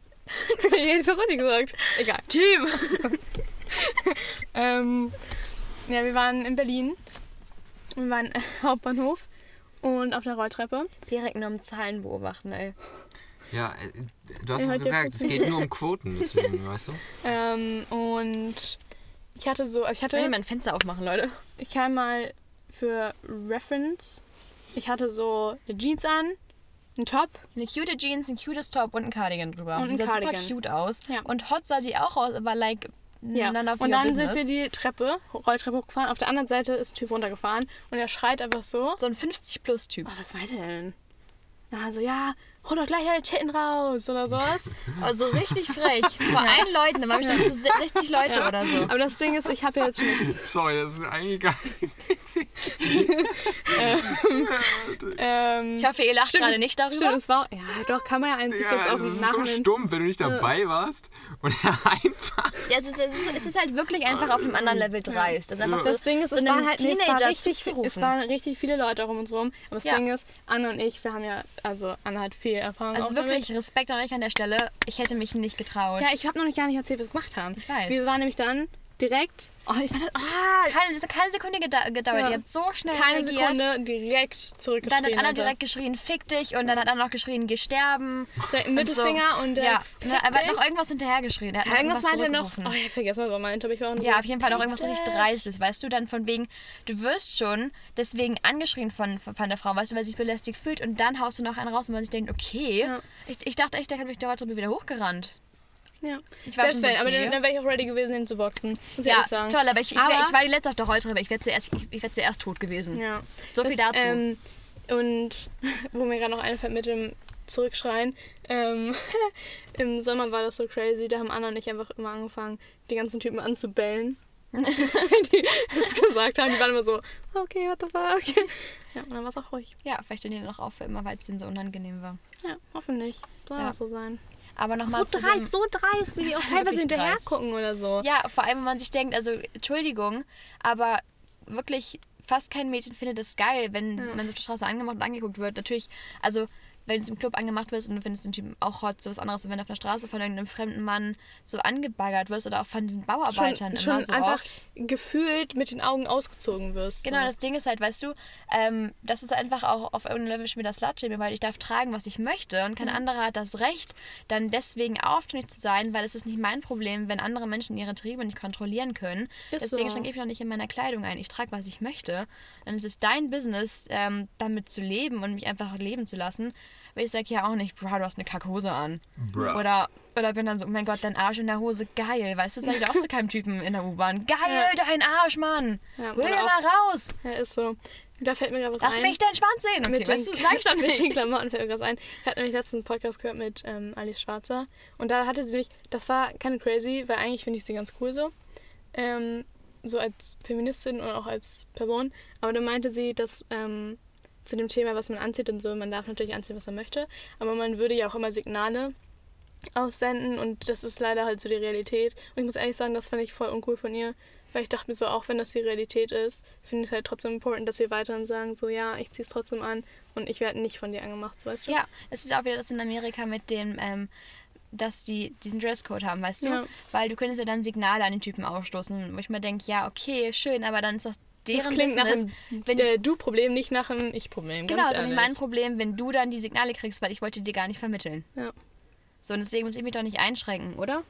Jetzt hast du nicht gesagt. Egal. Team! Ähm, ja, wir waren in Berlin. Wir waren äh, Hauptbahnhof und auf der Rolltreppe. Direkt nur um Zahlen beobachten, ey. Ja, äh, du hast doch gesagt, es geht nur um Quoten, deswegen, weißt du? Ähm, und ich hatte so, ich Ich will hatte, mal ein Fenster aufmachen, Leute. ich kann mal für Reference, ich hatte so eine Jeans an, einen Top. Eine cute Jeans, ein cutes Top und ein Cardigan drüber. Und ein die sah super Cardigan. cute aus. Ja. Und hot sah sie auch aus, aber like Ja. Und dann business. sind wir die Treppe, Rolltreppe hochgefahren. Auf der anderen Seite ist ein Typ runtergefahren und er schreit einfach so. so ein 50-Plus-Typ. Oh, was war der denn? Ja, so, ja, hol doch gleich deine Titten raus oder sowas. Also richtig frech. Vor allen Leuten, da waren bestimmt so 60 Leute Ja. oder so. Aber das Ding ist, ich habe ja jetzt schon Sorry, das ist eigentlich gar Ähm, Ich hoffe, ihr lacht stimmt, gerade nicht darüber. Stimmt, es war. Ja, doch, kann man ja eigentlich Ja, jetzt auch es ist so stumm, wenn du nicht dabei warst und er einfach. Ja, es ist, es, ist, es ist halt wirklich einfach auf einem anderen Level dreist. Das ist einfach so, Das Ding ist, so es waren halt nee, es, war richtig, es waren richtig viele Leute um uns rum. Aber das Ja. Ding ist, Anna und ich, wir haben ja, also Anna hat viel Erfahrung. Also auch wirklich Respekt an euch an der Stelle. Ich hätte mich nicht getraut. Ja, ich habe noch nicht gar nicht erzählt, was wir gemacht haben. Ich weiß. Wir waren nämlich dann direkt. Oh, ich fand das. Ah, keine, es hat keine Sekunde gedau- gedauert. Ja. Ihr habt so schnell keine reagiert. Sekunde direkt zurückgeschrieben. Dann hat Anna direkt geschrien, fick dich. Und dann hat Anna noch geschrien, geh sterben. Direkt Mittelfinger und, ja, direkt. ne, er hat noch irgendwas hinterher geschrien. Er hat noch Irgendwas meinte er noch. Oh, ich vergesse, was er meinte, aber ich war auch Ja, auf jeden Fall auch irgendwas richtig. Dreistes, weißt du? Dann von wegen, du wirst schon deswegen angeschrien von, von, von der Frau, weißt du, weil sie sich belästigt fühlt und dann haust du noch einen raus und man sich denkt, okay. Ja. Ich, ich dachte echt, der hat durch die Rolltreppe wieder hochgerannt. Ja. Ich war Selbst so, wenn, aber dann, dann wäre ich auch ready gewesen, ihn zu boxen. Muss ich Ja, ehrlich sagen. toll, aber ich, ich, wär, Aber- ich war die letzte auf der Rolltreppe. Ich wäre zuerst, ich, ich wär zuerst tot gewesen. Ja. So viel dazu. Ähm, und wo mir gerade noch einfällt mit dem Zurückschreien. Ähm, Im Sommer war das so crazy. Da haben Anna und ich einfach immer angefangen, die ganzen Typen anzubellen. die das gesagt haben. Die waren immer so, okay, what the fuck. Ja, und dann war es auch ruhig. Ja, vielleicht stehen die noch auf für immer, weil es denen so unangenehm war. Ja, hoffentlich. Soll Ja. auch so sein. Aber So nochmal dem, dreist, so dreist, wie die auch ist teilweise hinterher dreist. gucken oder so. Ja, vor allem, wenn man sich denkt, also Entschuldigung, aber wirklich fast kein Mädchen findet es geil, wenn Ja. man auf der Straße angemacht und angeguckt wird. Natürlich, also wenn du im Club angemacht wirst und du findest den Typen auch hot, so was anderes, wenn du auf der Straße von irgendeinem fremden Mann so angebaggert wirst oder auch von diesen Bauarbeitern schon, schon immer so einfach oft. gefühlt mit den Augen ausgezogen wirst. Genau, so. das Ding ist halt, weißt du, ähm, das ist einfach auch auf irgendeinem Level schon wieder Slut-Shaming, weil ich darf tragen, was ich möchte und kein anderer hat das Recht, dann deswegen aufdringlich zu sein, weil es ist nicht mein Problem, wenn andere Menschen ihre Triebe nicht kontrollieren können. Ist deswegen so. schränke ich mich auch nicht in meiner Kleidung ein. Ich trage, was ich möchte. Dann ist es dein Business, ähm, damit zu leben und mich einfach leben zu lassen. Weil ich sage ja auch nicht, bro, du hast eine Kackhose an. Bruh. Oder, oder bin dann so, oh mein Gott, dein Arsch in der Hose, geil. Weißt du, sag ich auch zu keinem Typen in der U-Bahn. Geil, Ja. dein Arsch, Mann. Ja, Hol dir mal raus. Ja, ist so. Da fällt mir gerade was Lass ein. mich deinen Schwanz sehen. Okay, mit, weißt den, du, sag ich dann mit den. Klamotten fällt mir gerade ein. Ich hatte nämlich letzten Podcast gehört mit ähm, Alice Schwarzer. Und da hatte sie mich, das war keine crazy, weil eigentlich finde ich sie ganz cool so. Ähm, so als Feministin und auch als Person. Aber da meinte sie, dass ähm, zu dem Thema, was man anzieht und so, man darf natürlich anziehen, was man möchte. Aber man würde ja auch immer Signale aussenden und das ist leider halt so die Realität. Und ich muss ehrlich sagen, das fand ich voll uncool von ihr, weil ich dachte mir so, auch wenn das die Realität ist, finde ich es halt trotzdem important, dass wir weiterhin sagen, so ja, ich ziehe es trotzdem an und ich werde nicht von dir angemacht, so, weißt du? Ja, es ist auch wieder das in Amerika mit dem, ähm, dass die diesen Dresscode haben, weißt du? Ja. Weil du könntest ja dann Signale an den Typen ausstoßen, wo ich mir denke, ja, okay, schön, aber dann ist doch deren Das klingt nach Business, einem wenn äh, Du-Problem, nicht nach einem Ich-Problem. Genau, nicht ehrlich. mein Problem, wenn du dann die Signale kriegst, weil ich wollte dir gar nicht vermitteln. Ja. So, und deswegen muss ich mich doch nicht einschränken, oder?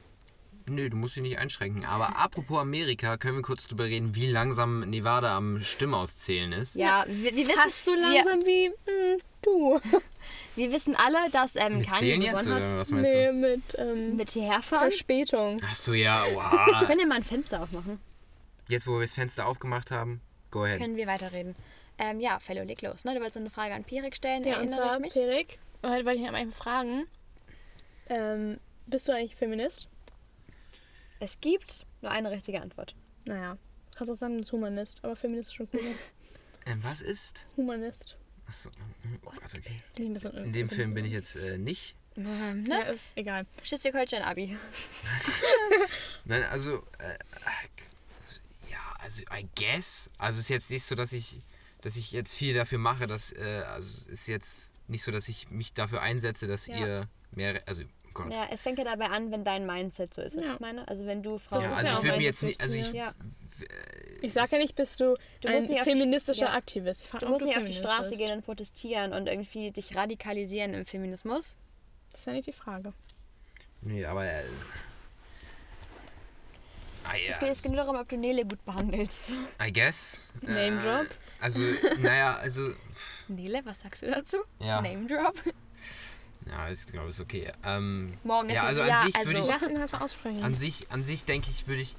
Nö, du musst dich nicht einschränken. Aber apropos Amerika, können wir kurz drüber reden, wie langsam Nevada am Stimmauszählen ist? Ja, wir, wir wissen Fast so langsam wie mm, du. Wir, wir wissen alle, dass ähm, Mit Kanye Zählen jetzt? gewonnen Oder hat. was meinst Nee, du? mit ähm, Mit hierherfahren. Verspätung. Achso, ja, wow. Können wir mal ein Fenster aufmachen? Jetzt, wo wir das Fenster aufgemacht haben, go ahead. Können wir weiterreden. Ähm, ja, Fellow, leg los. Ne? Du wolltest so eine Frage an Pirik stellen, Ja, und erinnere zwar, ich mich? Perik, heute wollte ich einmal fragen, ähm, bist du eigentlich Feminist? Es gibt nur eine richtige Antwort. Naja, kannst auch sagen, du bist Humanist, aber Feminist ist schon cool. Ähm, was ist? Humanist. Achso, oh Gott, okay. In dem Film bin ich jetzt äh, nicht. Ähm, Ja, ne? ist egal. Schleswig-Holstein-Abi. Nein, also, äh, ja, also, I guess. Also, es ist jetzt nicht so, dass ich, dass ich jetzt viel dafür mache, dass, äh, also, es ist jetzt nicht so, dass ich mich dafür einsetze, dass Ja. ihr mehr, also, oh Gott. Ja, es fängt ja dabei an, wenn dein Mindset so ist, was Ja. ich meine. Also wenn du Frau Das Ja, ist also ja ich würde mir jetzt nicht, also ich, Ja. Ich sag ja nicht, bist du, Du ein auf die- feministischer ja. Aktivist. Du musst nicht auf die Straße bist. gehen und protestieren und irgendwie dich radikalisieren im Feminismus. Das ist ja nicht die Frage. nee, aber, äh, ah, ja, Es geht jetzt nur darum, ob du Nele gut behandelst. I guess. Name äh, drop? Also, naja, also, Nele, was sagst du dazu? ja, Name Drop. ja, ich glaube, ist okay. Ähm, Morgen ja, ist also es an ja, sich würde also ich, Lass ihn das mal aussprechen. An sich, an sich denke ich, würde ich.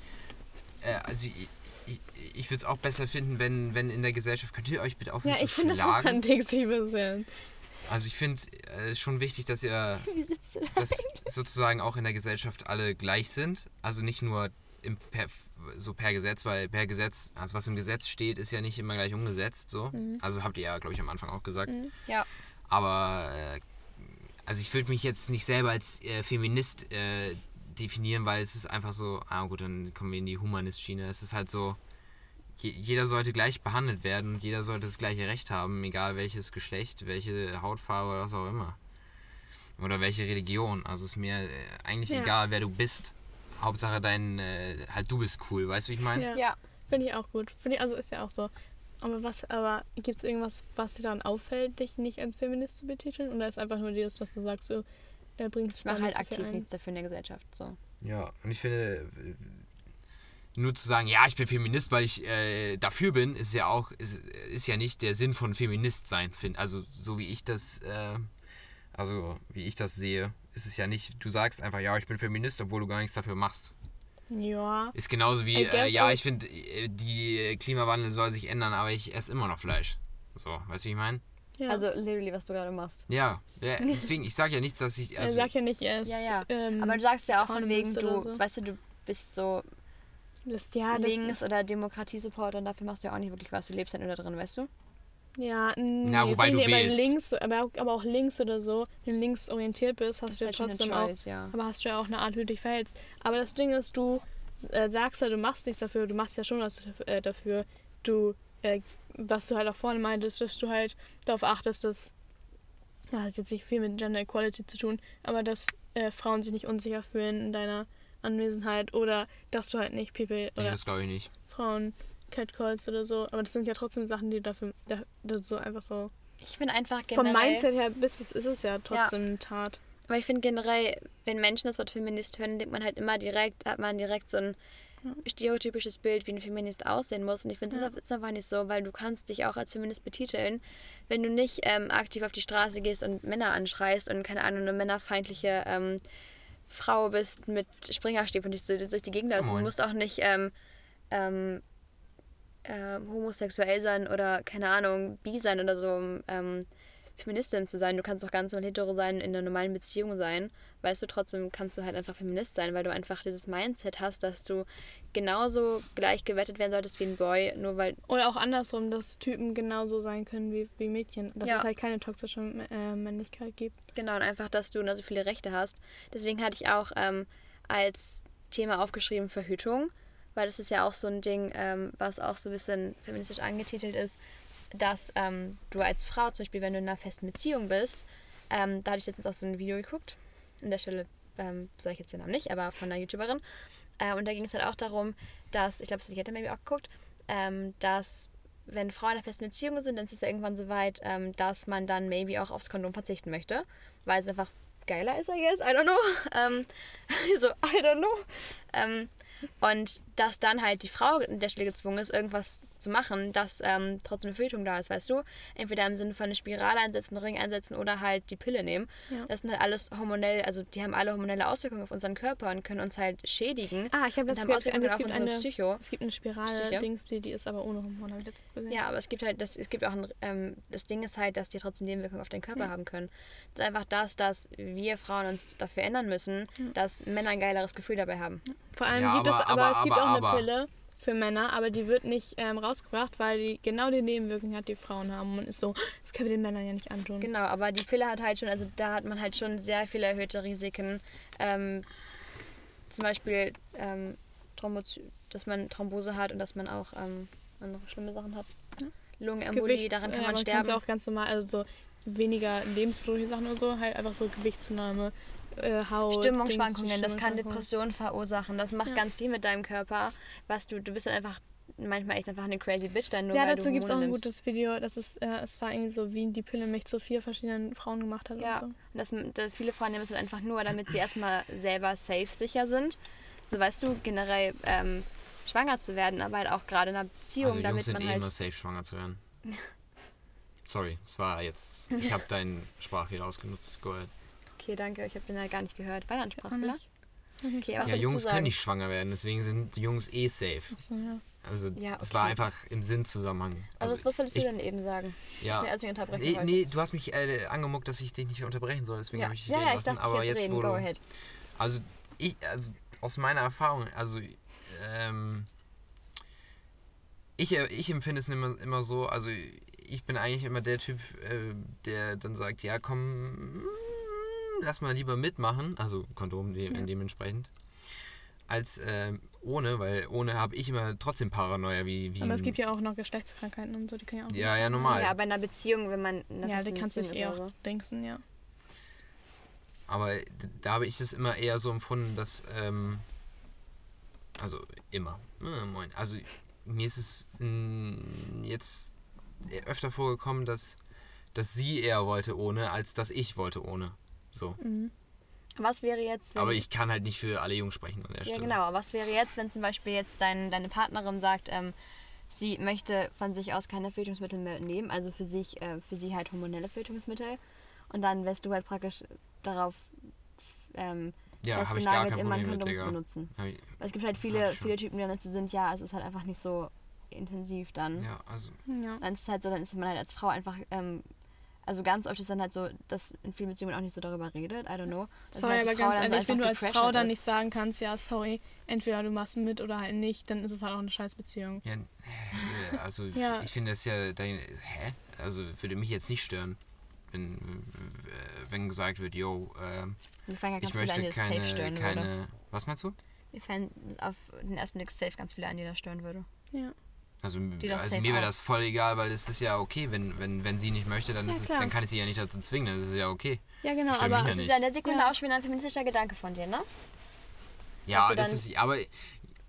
Äh, also ich, ich, ich würde es auch besser finden, wenn, wenn in der Gesellschaft. Könnt ihr euch bitte aufhören ja, zu ich finde das auch bisschen. Also ich finde es äh, schon wichtig, dass ihr Wie sitzt du da? dass sozusagen auch in der Gesellschaft alle gleich sind. Also nicht nur im, per, so per Gesetz, weil per Gesetz, also was im Gesetz steht, ist ja nicht immer gleich umgesetzt. So. Also habt ihr ja, glaube ich, am Anfang auch gesagt. Ja. Aber äh, also ich würde mich jetzt nicht selber als äh, Feminist äh, definieren, weil es ist einfach so, ah gut, dann kommen wir in die Humanist-Schiene. Es ist halt so, je, jeder sollte gleich behandelt werden und jeder sollte das gleiche Recht haben, egal welches Geschlecht, welche Hautfarbe oder was auch immer. Oder welche Religion. Also ist mir äh, eigentlich Ja. egal, wer du bist. Hauptsache dein, äh, halt du bist cool, weißt du, wie ich meine? Ja. Ja. Finde ich auch gut. Finde ich, also ist ja auch so. Aber was, aber gibt es irgendwas, was dir daran auffällt, dich nicht als Feminist zu betiteln? Oder ist einfach nur dieses, dass du sagst, du äh, bringst Ich mache halt aktiv ein? nichts dafür in der Gesellschaft. So. Ja, und ich finde, nur zu sagen, ja, ich bin Feminist, weil ich äh, dafür bin, ist ja auch, ist, ist ja nicht der Sinn von Feminist sein, find. Also so wie ich das, äh, also wie ich das sehe, ist es ja nicht, du sagst einfach, ja, ich bin Feminist, obwohl du gar nichts dafür machst. Ja. Ist genauso wie, äh, ja, ich finde, äh, die Klimawandel soll sich ändern, aber ich esse immer noch Fleisch. So, weißt du, wie ich meine? ja. Also literally, was du gerade machst. Ja, ja, deswegen, ich sage ja nichts, dass ich, also, sagt ja nicht, er ist. Ja, ja. Ähm, Aber du sagst ja auch von wegen, du, so. weißt du, du bist so das, ja, das, links oder Demokratiesupport und dafür machst du ja auch nicht wirklich was. Du lebst halt nur da drin, weißt du? Ja, nee, Ja, wobei du wählst. links, aber, auch- aber auch links oder so, wenn du links orientiert bist, hast Das du ja halt schon trotzdem auch, ja. aber hast du ja auch eine Art, wie du dich verhältst. Aber das Ding ist, du äh, sagst ja, du machst nichts dafür, du machst ja schon was dafür, äh, dafür du, äh, was du halt auch vorne meintest, dass du halt darauf achtest, dass das hat jetzt nicht viel mit Gender Equality zu tun, aber dass äh, Frauen sich nicht unsicher fühlen in deiner Anwesenheit oder dass du halt nicht People Nee, oder das glaube ich nicht. Frauen catcalls oder so. Aber das sind ja trotzdem Sachen, die dafür da, das so einfach so. Ich finde einfach generell... Vom Mindset her bis es, ist es ja trotzdem eine Tat. Aber ich finde generell, wenn Menschen das Wort Feminist hören, denkt man halt immer direkt, hat man direkt so ein stereotypisches Bild, wie ein Feminist aussehen muss. Und ich finde, es ist einfach nicht so, weil du kannst dich auch als Feminist betiteln, wenn du nicht ähm, aktiv auf die Straße gehst und Männer anschreist und keine Ahnung, eine männerfeindliche ähm, Frau bist mit Springerstiefeln durch, durch die Gegend läufst. Du musst auch nicht ähm, ähm, äh, homosexuell sein oder keine Ahnung, bi sein oder so, um ähm, Feministin zu sein. Du kannst auch ganz normal hetero sein, in einer normalen Beziehung sein. Weißt du, trotzdem kannst du halt einfach Feminist sein, weil du einfach dieses Mindset hast, dass du genauso gleich gewettet werden solltest wie ein Boy, nur weil. Oder auch andersrum, dass Typen genauso sein können wie, wie Mädchen. Dass Ja. es halt keine toxische äh, Männlichkeit gibt. Genau, und einfach, dass du nur so viele Rechte hast. Deswegen hatte ich auch ähm, als Thema aufgeschrieben Verhütung, weil das ist ja auch so ein Ding, ähm, was auch so ein bisschen feministisch angetitelt ist, dass ähm, du als Frau zum Beispiel, wenn du in einer festen Beziehung bist, ähm, da hatte ich letztens auch so ein Video geguckt, an der Stelle ähm, sage ich jetzt den Namen nicht, aber von einer YouTuberin, äh, und da ging es halt auch darum, dass, ich glaube, das hat maybe auch geguckt, ähm, dass wenn Frauen in einer festen Beziehung sind, dann ist es ja irgendwann so weit, ähm, dass man dann maybe auch aufs Kondom verzichten möchte, weil es einfach geiler ist, I guess, I don't know. Ähm, so, I don't know. Ähm, und dass dann halt die Frau an der Stelle gezwungen ist, irgendwas zu machen, dass ähm, trotzdem eine Verhütung da ist, weißt du? Entweder im Sinne von eine Spirale einsetzen, einen Ring einsetzen oder halt die Pille nehmen. Ja. Das sind halt alles hormonell, also die haben alle hormonelle Auswirkungen auf unseren Körper und können uns halt schädigen. Ah, ich habe das haben gehört, Auswirkungen es auf gibt eine, Psycho. es gibt eine Psyche. Spirale-Dings, die, die ist aber ohne Hormone, habe ich letztens gesehen. Ja, aber es gibt halt, das, es gibt auch ein, ähm, das Ding ist halt, dass die trotzdem Nebenwirkungen auf den Körper haben können. Es ist einfach das, dass wir Frauen uns dafür ändern müssen, dass Männer ein geileres Gefühl dabei haben. Vor allem Ja, gibt es, aber- aber, aber- es gibt aber- auch eine aber- Pille für Männer, aber die wird nicht ähm, rausgebracht, weil die genau die Nebenwirkungen hat, die Frauen haben. Und ist so, das können wir den Männern ja nicht antun. Genau, aber die Pille hat halt schon, also da hat man halt schon sehr viele erhöhte Risiken. Ähm, zum Beispiel, ähm, Thrombozy dass man Thrombose hat und dass man auch ähm, andere schlimme Sachen hat. Lungenembolie, Gewichts- daran kann man man sterben. kann's auch ganz normal, also so weniger lebensbedrohliche Sachen und so, halt einfach so Gewichtszunahme, äh, Haut. Stimmungsschwankungen, Dings, das kann. Depressionen verursachen. Das macht Ja. ganz viel mit deinem Körper. Was du, du bist dann einfach manchmal echt einfach eine crazy Bitch dann nur Ja, weil dazu gibt es auch ein nimmst. gutes Video. Das ist, äh, es war irgendwie so, wie die Pille mich zu vier verschiedenen Frauen gemacht hat. Ja, Und und das, da, viele Frauen nehmen es halt einfach nur, damit sie erstmal selber safe sicher sind. So weißt du, generell ähm, schwanger zu werden, aber halt auch gerade in einer Beziehung, Also damit Jungs sind man eh halt. immer safe, schwanger zu werden. Sorry, es war jetzt... Ich habe deinen Sprachfehler ausgenutzt. Go ahead. Okay, danke, ich habe den halt gar nicht gehört. War da ein Sprachfehler? nicht. Okay, was ja, Jungs können nicht schwanger werden, deswegen sind die Jungs eh safe. So, ja. Also Ja, das okay. war einfach im Sinnzusammenhang. Also, was wolltest du denn eben sagen? Ja, Also, mich unterbrechen nee, nee, du hast mich äh, angemuckt, dass ich dich nicht unterbrechen soll, deswegen ja, habe ich dich ja, reden ja, ich lassen. dachte, Aber jetzt jetzt, reden. wo Go ahead. Also, ich, also aus meiner Erfahrung, also ähm, ich, äh, ich empfinde es immer, immer so, also ich bin eigentlich immer der Typ, äh, der dann sagt, ja komm, mm, lass mal lieber mitmachen, also Kondom de dementsprechend, als ähm, ohne, weil ohne habe ich immer trotzdem Paranoia, wie, wie Aber es gibt ja auch noch Geschlechtskrankheiten und so, die können ja auch. ja, ja, normal. Ja, bei einer Beziehung, wenn man ja, die kannst du dich eh oder so. denken, ja. Aber da habe ich es immer eher so empfunden, dass, ähm, also immer, äh, moin, also mir ist es mh, jetzt öfter vorgekommen, dass, dass sie eher wollte ohne, als dass ich wollte ohne. So. Mhm. Was wäre jetzt, wenn. Aber ich kann halt nicht für alle Jungs sprechen an der Ja, Stelle. genau. Aber was wäre jetzt, wenn zum Beispiel jetzt dein, deine Partnerin sagt, ähm, sie möchte von sich aus keine Verhütungsmittel mehr nehmen, also für sich, äh, für sie halt hormonelle Verhütungsmittel. Und dann wärst du halt praktisch darauf ähm, Ja, habe ich gar festgenagelt, kein immer ein Kondom zu benutzen. Ich, Weil es gibt halt viele, viele Typen, die dann dazu sind, ja, es ist halt einfach nicht so intensiv dann. ja, also, Ja. Dann ist es halt so, dann ist man halt als Frau einfach, ähm, also ganz oft ist dann halt so, dass in vielen Beziehungen auch nicht so darüber redet, I don't know. Dass Sorry, halt aber Frau ganz dann so ehrlich, wenn du als Frau dann ist. nicht sagen kannst, ja, sorry, entweder du machst mit oder halt nicht, dann ist es halt auch eine scheiß Beziehung. ja, äh, also Ja. ich finde das ja, dein, hä? Also würde mich jetzt nicht stören, wenn, äh, wenn gesagt wird, yo, ähm, Wir fangen ja ganz ich viele an, möchte die das safe keine, stören würde. keine, was meinst du? Wir fänden auf den ersten Blick safe ganz viele an, die das stören würde. Ja. Also, also mir wäre das voll egal, weil es ist ja okay, wenn, wenn, wenn sie nicht möchte, dann, Ja, ist es, dann kann ich sie ja nicht dazu zwingen, das ist ja okay. Ja, genau, aber ja nicht. ist ja in der Sekunde Ja. auch schon wieder ein feministischer Gedanke von dir, ne? Ja, du das ist, aber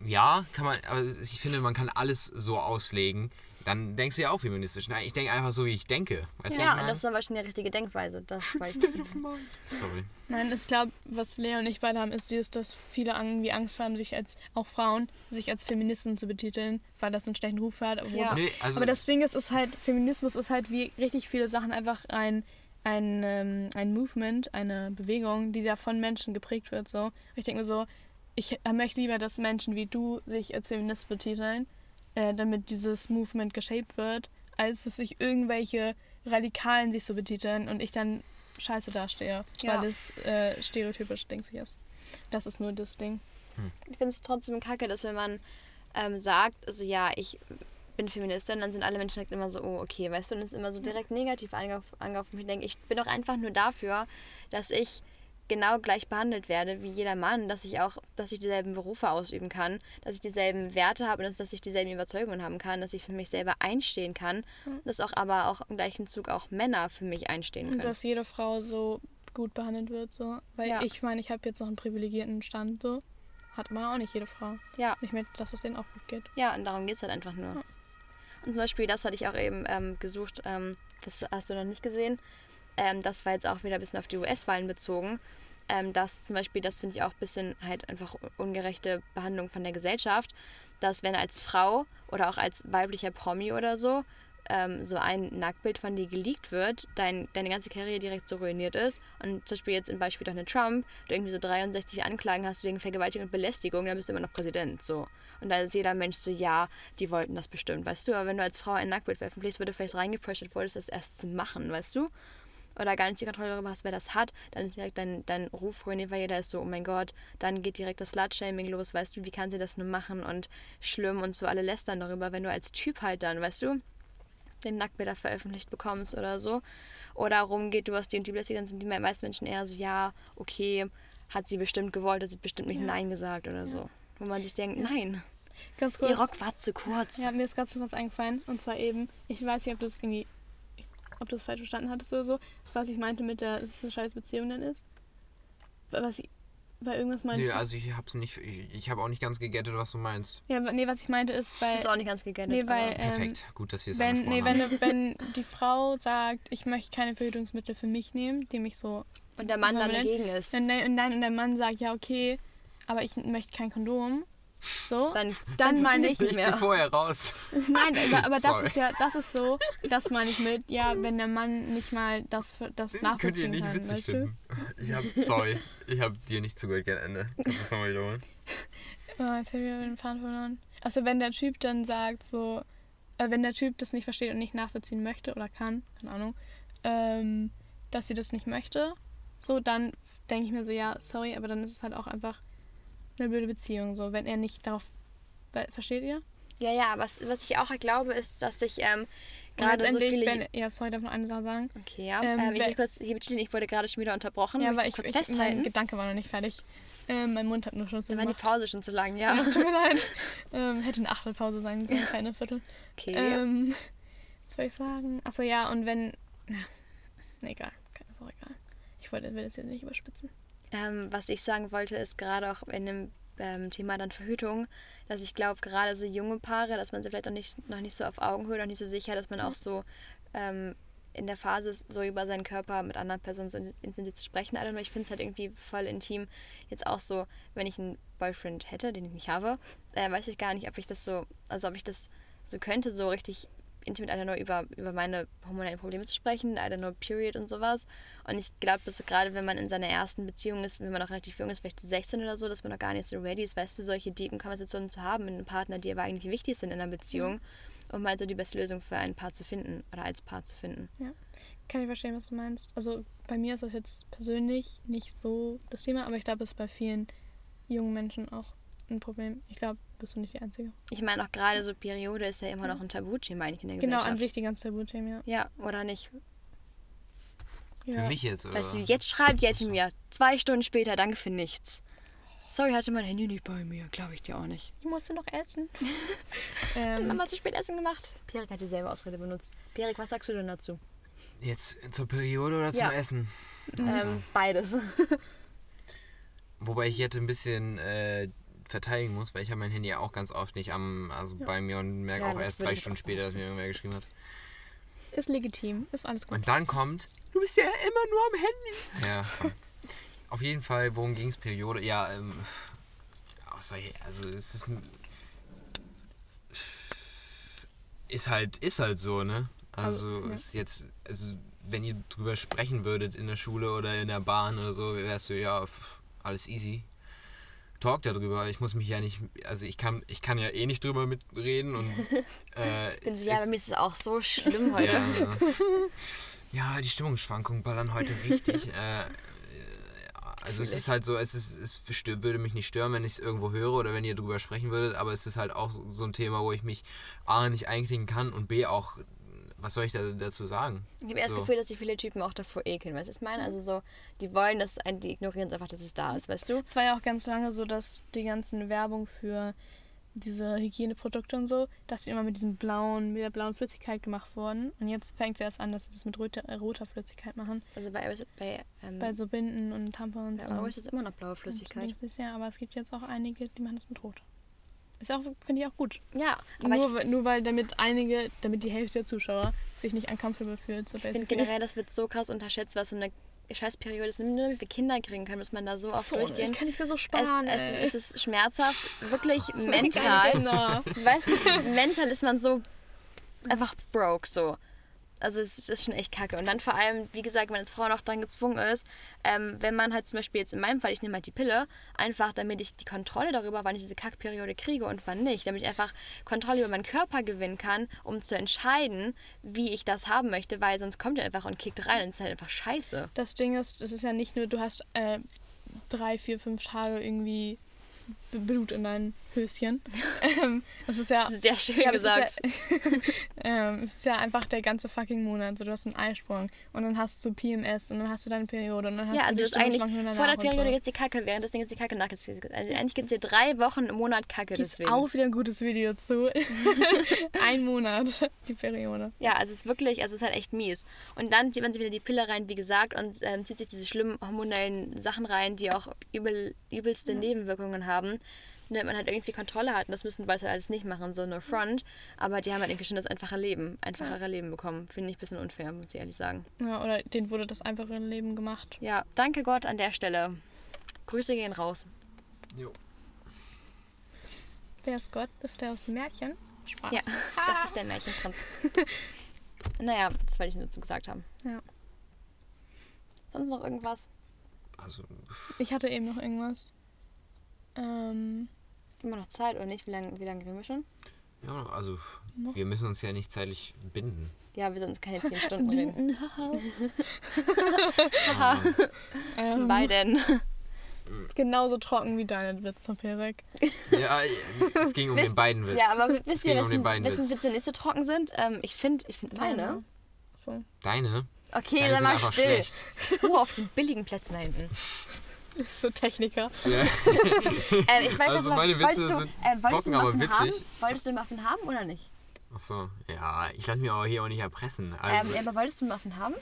ja, kann man, aber ich finde, man kann alles so auslegen. Dann denkst du ja auch feministisch. Nein, ich denke einfach so, wie ich denke. Weißt du, Ja, und das ist aber schon die richtige Denkweise. Das weiß ich. meine? Sorry. Nein, ich glaube, was Lea und ich beide haben, ist dieses, dass viele irgendwie Angst haben, sich als, auch Frauen, sich als Feministen zu betiteln, weil das einen schlechten Ruf hat. Ja. Nee, also, Aber das Ding ist, ist halt, Feminismus ist halt wie richtig viele Sachen einfach ein, ein, ähm, ein Movement, eine Bewegung, die ja von Menschen geprägt wird. So. Ich denke mir so, ich möchte lieber, dass Menschen wie du sich als Feminist betiteln, äh, damit dieses Movement geshaped wird, als dass sich irgendwelche Radikalen sich so betiteln und ich dann scheiße dastehe, Ja. weil es äh, stereotypisch dingsig ist. Das ist nur das Ding. Ich finde es trotzdem kacke, dass wenn man ähm, sagt, also ja, ich bin Feministin, dann sind alle Menschen direkt immer so, oh, okay, weißt du, und es ist immer so direkt negativ angeworfen. Ich denke, ich bin doch einfach nur dafür, dass ich genau gleich behandelt werde wie jeder Mann, dass ich auch, dass ich dieselben Berufe ausüben kann, dass ich dieselben Werte habe und dass ich dieselben Überzeugungen haben kann, dass ich für mich selber einstehen kann, dass auch aber auch im gleichen Zug auch Männer für mich einstehen Und können. dass jede Frau so gut behandelt wird, so. Weil Ja. ich meine, ich habe jetzt noch einen privilegierten Stand, so. Hat aber auch nicht jede Frau. ja. Und Ich möchte, dass es denen auch gut geht. Ja, und darum geht es halt einfach nur. Und zum Beispiel, das hatte ich auch eben ähm, gesucht, ähm, das hast du noch nicht gesehen. Ähm, das war jetzt auch wieder ein bisschen auf die US-Wahlen bezogen. Ähm, dass zum Beispiel, das finde ich auch ein bisschen halt einfach ungerechte Behandlung von der Gesellschaft, dass wenn als Frau oder auch als weiblicher Promi oder so ähm, so ein Nacktbild von dir geleakt wird, dein, deine ganze Karriere direkt so ruiniert ist und zum Beispiel jetzt im Beispiel Donald Trump, du irgendwie so 63 Anklagen hast wegen Vergewaltigung und Belästigung, dann bist du immer noch Präsident, so. Und da ist jeder Mensch so, ja, die wollten das bestimmt, weißt du, aber wenn du als Frau ein Nacktbild veröffentlichst, wird du vielleicht reingepressured wurdest, das erst zu machen, weißt du? Oder gar nicht die Kontrolle darüber hast, wer das hat, dann ist direkt dein, dein Ruf ruiniert, weil jeder ist so, oh mein Gott, dann geht direkt das Slut-Shaming los, weißt du, wie kann sie das nur machen und schlimm und so, alle lästern darüber, wenn du als Typ halt dann, weißt du, den Nacktbilder veröffentlicht bekommst oder so. Oder rumgeht, du hast die und die belästigt, dann sind die meisten Menschen eher so, ja, okay, hat sie bestimmt gewollt, hat sie bestimmt nicht Nein gesagt oder so. Wo man sich denkt, nein, Ganz kurz. ihr Rock war zu kurz. Ja, mir ist gerade so was eingefallen. Und zwar eben, ich weiß nicht, ob du es irgendwie, ob du es falsch verstanden hattest oder so, was ich meinte mit der, dass es eine scheiß Beziehung dann ist. Was ich, weil irgendwas meinte Nee, ich. also ich hab's nicht, ich, ich habe auch nicht ganz gegettet, was du meinst. Ja, nee, was ich meinte ist, weil. Ist auch nicht ganz gegangen. Nee, weil, ähm, Perfekt, gut, dass wir es wenn, nee, haben. wenn, wenn die Frau sagt, ich möchte keine Verhütungsmittel für mich nehmen, die mich so und der Mann dann dagegen ist. Und nein, und nein, und der Mann sagt, ja, okay, aber ich möchte kein Kondom. So. Dann, Dann meine ich ich nicht mehr. vorher raus. Nein, aber, aber das ist ja, das ist so, das meine ich mit, ja, wenn der Mann nicht mal das, das Könnt ihr nachvollziehen nicht kann, witzig weißt du? finden. Ich hab, sorry, ich hab dir nicht zugehört gegen Ende. Kannst du es nochmal wiederholen? Oh, jetzt habe ich wieder den Faden verloren. Also wenn der Typ dann sagt so, äh, wenn der Typ das nicht versteht und nicht nachvollziehen möchte oder kann, keine Ahnung, ähm, dass sie das nicht möchte, so, dann denke ich mir so, ja, sorry, aber dann ist es halt auch einfach eine blöde Beziehung, so, wenn er nicht darauf, versteht ihr? Ja, ja, was, was ich auch glaube, ist, dass ich ähm, gerade so viele... wenn, ja, sorry, darf ich noch eine Sache sagen? okay, ja. ähm, Ähm, ich, will kurz, hier ich wurde gerade schon wieder unterbrochen. Ja, aber ich, kurz ich mein festhalten. Gedanke war noch nicht fertig. Ähm, mein Mund hat nur schon zu war die. Pause schon zu lang, ja. Tut mir leid. Ähm, hätte eine Achtelpause sein sollen, keine Viertel. Okay. Ähm, was soll ich sagen? Achso, ja, und wenn. Na, egal. Ist auch egal. Ich wollte, will das jetzt nicht überspitzen. Ähm, was ich sagen wollte, ist gerade auch in dem ähm, Thema dann Verhütung, dass ich glaube, gerade so junge Paare, dass man sie vielleicht auch nicht, noch nicht so auf Augenhöhe, noch nicht so sicher, dass man auch so ähm, in der Phase ist, so über seinen Körper mit anderen Personen so in- intensiv zu sprechen. Nur ich finde es halt irgendwie voll intim. Jetzt auch so, wenn ich einen Boyfriend hätte, den ich nicht habe, äh, weiß ich gar nicht, ob ich das so, also ob ich das so könnte, so richtig intim mit einer nur über, über meine hormonellen Probleme zu sprechen, know, Period und sowas. Und ich glaube, dass gerade wenn man in seiner ersten Beziehung ist, wenn man noch relativ jung ist, vielleicht so 16 oder so, dass man noch gar nicht so ready ist, weißt du, solche tiefen Konversationen zu haben mit einem Partner, die aber eigentlich wichtig sind in einer Beziehung, um halt so die beste Lösung für ein Paar zu finden oder als Paar zu finden. Kann ich verstehen, was du meinst. Also bei mir ist das jetzt persönlich nicht so das Thema, aber ich glaube, es ist bei vielen jungen Menschen auch ein Problem. Ich glaube, bist du nicht die Einzige. Ich meine, auch gerade so Periode ist ja immer noch ein Tabuthema eigentlich in der Genau, Gesellschaft. an sich die ganze Tabuthemen, ja. Ja, oder nicht? ja. Für mich jetzt, oder? Weißt du, jetzt schreibt Jettin mir zwei Stunden später, danke für nichts. Sorry, hatte mein Handy nicht bei mir. Glaube ich dir auch nicht. Ich musste noch essen. Ähm, Mama hat zu spät Essen gemacht. Pierik hat dieselbe Ausrede benutzt. Pierik, was sagst du denn dazu? Jetzt zur Periode oder zum Ja. Essen? Ähm, beides. Wobei ich jetzt ein bisschen äh, verteidigen muss, weil ich habe mein Handy auch ganz oft nicht am, also bei mir und merke Ja, auch erst drei Stunden später, dass mir irgendwer geschrieben hat. ist legitim. Ist alles gut. Und dann kommt, du bist ja immer nur am Handy. Ja. Auf jeden Fall, worum ging es Periode? Ja, ähm, ich- also es ist, ist halt, ist halt so, ne? Also, Also, ja. ist jetzt, also wenn ihr drüber sprechen würdet in der Schule oder in der Bahn oder so, wärst du ja alles easy. Talk darüber. Ich muss mich ja nicht, also ich kann, ich kann ja eh nicht drüber mitreden und äh, Bin sie, ja, bei mir ist es auch so schlimm heute. ja, ja, die Stimmungsschwankungen ballern heute richtig. äh, also es ist halt so, es, ist, es würde mich nicht stören, wenn ich es irgendwo höre oder wenn ihr drüber sprechen würdet, aber es ist halt auch so so ein Thema, wo ich mich A nicht einkriegen kann und B auch, was soll ich da dazu sagen? Ich habe eher das So. Gefühl, dass sich viele Typen auch davor ekeln. Weißt du, was ich meine? Also so, die wollen das, ein- die ignorieren es einfach, dass es da ist, weißt du? Es war ja auch ganz lange so, dass die ganzen Werbung für diese Hygieneprodukte und so, dass die immer mit diesem blauen, mit der blauen Flüssigkeit gemacht wurden. Und jetzt fängt es erst an, dass sie das mit roter, äh, roter Flüssigkeit machen. Also bei, bei, ähm, Bei so Binden und Tampons. bei und- ist es immer noch blaue Flüssigkeit. Ja, aber es gibt jetzt auch einige, die machen das mit rot. Ist auch, finde ich auch gut. Ja, nur, ich, weil- nur weil damit einige, damit die Hälfte der Zuschauer sich nicht uncomfortable fühlt. So ich finde generell, das wird so krass unterschätzt, was so eine Scheißperiode ist. Nur damit wir Kinder kriegen können, muss man da so oft so, durchgehen. kann ich dir so Es, sparen, es, ey. es ist schmerzhaft, wirklich mental. Weißt du, mental ist man so einfach broke so. Also es ist schon echt kacke. Und dann vor allem, wie gesagt, wenn als Frau noch dran gezwungen ist, ähm, wenn man halt zum Beispiel jetzt in meinem Fall, ich nehme halt die Pille, einfach damit ich die Kontrolle darüber, wann ich diese Kackperiode kriege und wann nicht, damit ich einfach Kontrolle über meinen Körper gewinnen kann, um zu entscheiden, wie ich das haben möchte, weil sonst kommt er einfach und kickt rein und ist halt einfach scheiße. Das Ding ist, es ist ja nicht nur, du hast äh, drei, vier, fünf Tage irgendwie Blut in deinen Höschen. ähm, das ist ja. Das ist sehr schön ja, aber es gesagt. Ist ja, ähm, es ist ja einfach der ganze fucking Monat. So, du hast einen Eisprung und dann hast du PMS und dann hast du deine Periode und dann hast Ja, du also die das eigentlich vor der Periode so. geht's die Kacke, währenddessen geht's die Kacke, nach Also eigentlich geht's dir drei Wochen im Monat Kacke Gibt's deswegen. auch wieder ein gutes Video zu. Ein Monat, die Periode. Ja, also es ist wirklich, also es ist halt echt mies. Und dann zieht man sich wieder die Pille rein, wie gesagt, und ähm, zieht sich diese schlimmen hormonellen Sachen rein, die auch übel, übelste Nebenwirkungen haben, damit man halt irgendwie Kontrolle hat. Und das müssen Leute alles nicht machen, so nur Front. Aber die haben halt irgendwie schon das einfache Leben, einfachere Leben bekommen. Finde ich ein bisschen unfair, muss ich ehrlich sagen. Ja, oder denen wurde das einfache Leben gemacht. Ja, danke Gott an der Stelle. Grüße gehen raus. Jo. Wer ist Gott? Ist der aus dem Märchen? Spaß. Ja, das ist der Märchenprinz. naja, das wollte ich nur dazu gesagt haben. Ja. Sonst noch irgendwas? Also, Ich hatte eben noch irgendwas. Ähm, Immer noch Zeit oder nicht? Wie lange wie lang reden wir schon? ja, also wir müssen uns ja nicht zeitlich binden. Ja, wir sonst keine 10 Stunden reden. Binden, haha. Haha, ähm, bei denn? genauso trocken wie deine Witze, Perek. Ja, es ging um den beiden Witz. Ja, aber wisst ihr, um den wessen, beiden wessen Witz. Witze nicht so trocken sind? Ähm, ich finde ich find meine. So. Deine? Okay, Deine mal einfach still. schlecht. Ruhe auf den billigen Plätzen da hinten. so Techniker. Ja. Ähm, ich weiß Also nicht, meine Witze wolltest du, sind äh, wolltest trocken, aber Muffin haben? witzig. Wolltest du einen Muffin haben oder nicht? Ach so, ja, ich lasse mich aber hier auch nicht erpressen. Ähm, Also, aber wolltest du einen Muffin haben?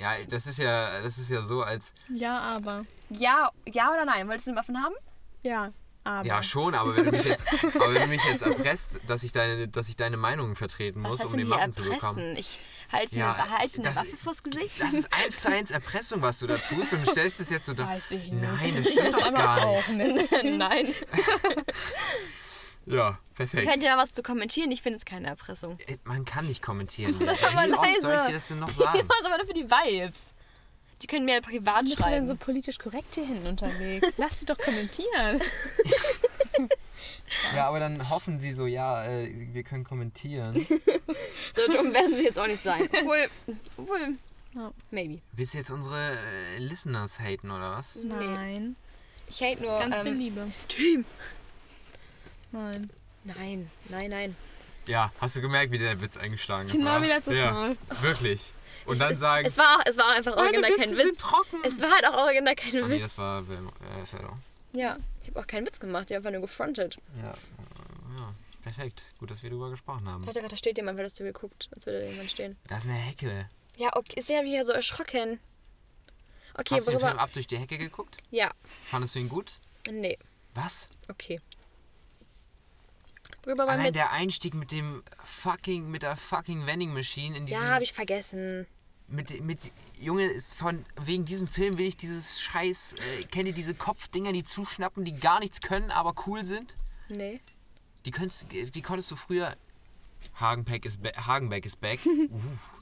ja, das ist ja, das ist ja so, als Ja, aber. Ja, ja oder nein? Wolltest du einen Muffin haben? Ja, aber. ja schon, aber wenn du mich jetzt, aber wenn du mich jetzt erpresst, dass ich deine, dass ich deine Meinung vertreten muss, um den Muffin zu bekommen. erpressen? Ich halte dir Ja, eine, halte dir eine das- Waffe vors Gesicht. Das ist eins zu eins Erpressung, was du da tust und stellst es jetzt so da. Weiß ich nicht. Nein, das stimmt doch gar nicht. nicht. Nein. Ja, perfekt. Könnt ihr mal was zu kommentieren? Ich finde es keine Erpressung. Äh, Man kann nicht kommentieren. Aber Wie oft soll ich leise. dir das denn noch Ja, sagen? was aber nur für die Vibes. Die können mir privat Bist du denn schreiben. so politisch korrekt hier hinten unterwegs? Lass sie doch kommentieren. Ja, aber dann hoffen sie so, ja, äh, wir können kommentieren. So dumm werden sie jetzt auch nicht sein. Obwohl, obwohl, maybe. Willst du jetzt unsere äh, Listeners haten oder was? Nein. Ich hate nur. Ganz viel ähm, Liebe. Team. Nein. Nein, nein, nein. Ja, hast du gemerkt, wie der Witz eingeschlagen ist? Genau wie letztes ja, Mal. Wirklich. Und dann es, sagen, Es war, es war einfach original kein sind Witz. trocken. Es war halt auch original kein oh, nee, Witz. das war äh, Fellow. Ja, ich habe auch keinen Witz gemacht, ich habe einfach nur gefrontet. Ja, äh, ja, perfekt. Gut, dass wir darüber gesprochen haben. Ich dachte gerade, da steht jemand, würdest du geguckt, als würde da jemand stehen. Da ist eine Hecke. Ja, okay, ist ja wieder so erschrocken. Okay, Hast du den Film ab durch die Hecke geguckt? Ja, Fandest du ihn gut? nee, Was? okay. Worüber wir Allein jetzt... der Einstieg mit dem fucking, mit der fucking Vending Machine in diesem. Ja, habe ich vergessen. Mit, mit Junge, ist von wegen diesem Film will ich dieses Scheiß. Äh, kennt ihr diese Kopfdinger, die zuschnappen, die gar nichts können, aber cool sind? Nee. Die, könntest, die konntest du früher. Hagenbeck ist, Hagenbeck ist back. Uff.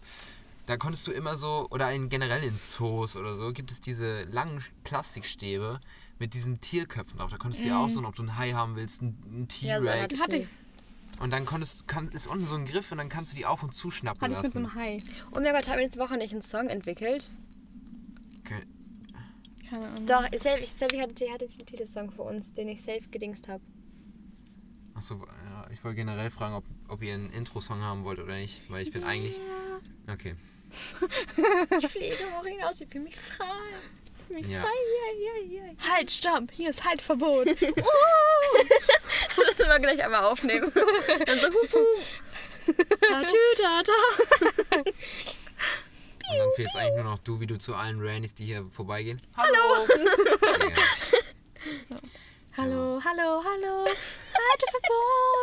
Da konntest du immer so, oder in, generell in Zoos oder so, gibt es diese langen Plastikstäbe mit diesen Tierköpfen drauf. Da konntest du ja aussuchen, ob du einen Hai haben willst, einen, einen Ja, so T-Rex. Hatte ich, und dann konntest, kann, ist unten so ein Griff und dann kannst du die auf und zuschnappen hatte ich mit so lassen. einem Hai. Oh mein Gott, haben wir letzte Woche nicht einen Song entwickelt? Okay. Keine Ahnung. Doch, Selvi, Selvi hatte, hatte den Titelsong für uns, den ich safe gedingst habe. Achso, ja, ich wollte generell fragen, ob, ob ihr einen Intro-Song haben wollt oder nicht, weil ich bin eigentlich. Okay. Ich fliege hoch hinaus, ich fühle mich frei. Ich fühle mich Ja. frei, ja, ja, ja. Halt, stopp, hier ist Haltverbot. Das müssen wir gleich einmal aufnehmen. Dann so, hup. Ta, tü, ta, ta. Und dann fehlt eigentlich nur noch du, wie du zu allen Rannys, die hier vorbeigehen. Hallo! Ja, hallo, hallo, hallo.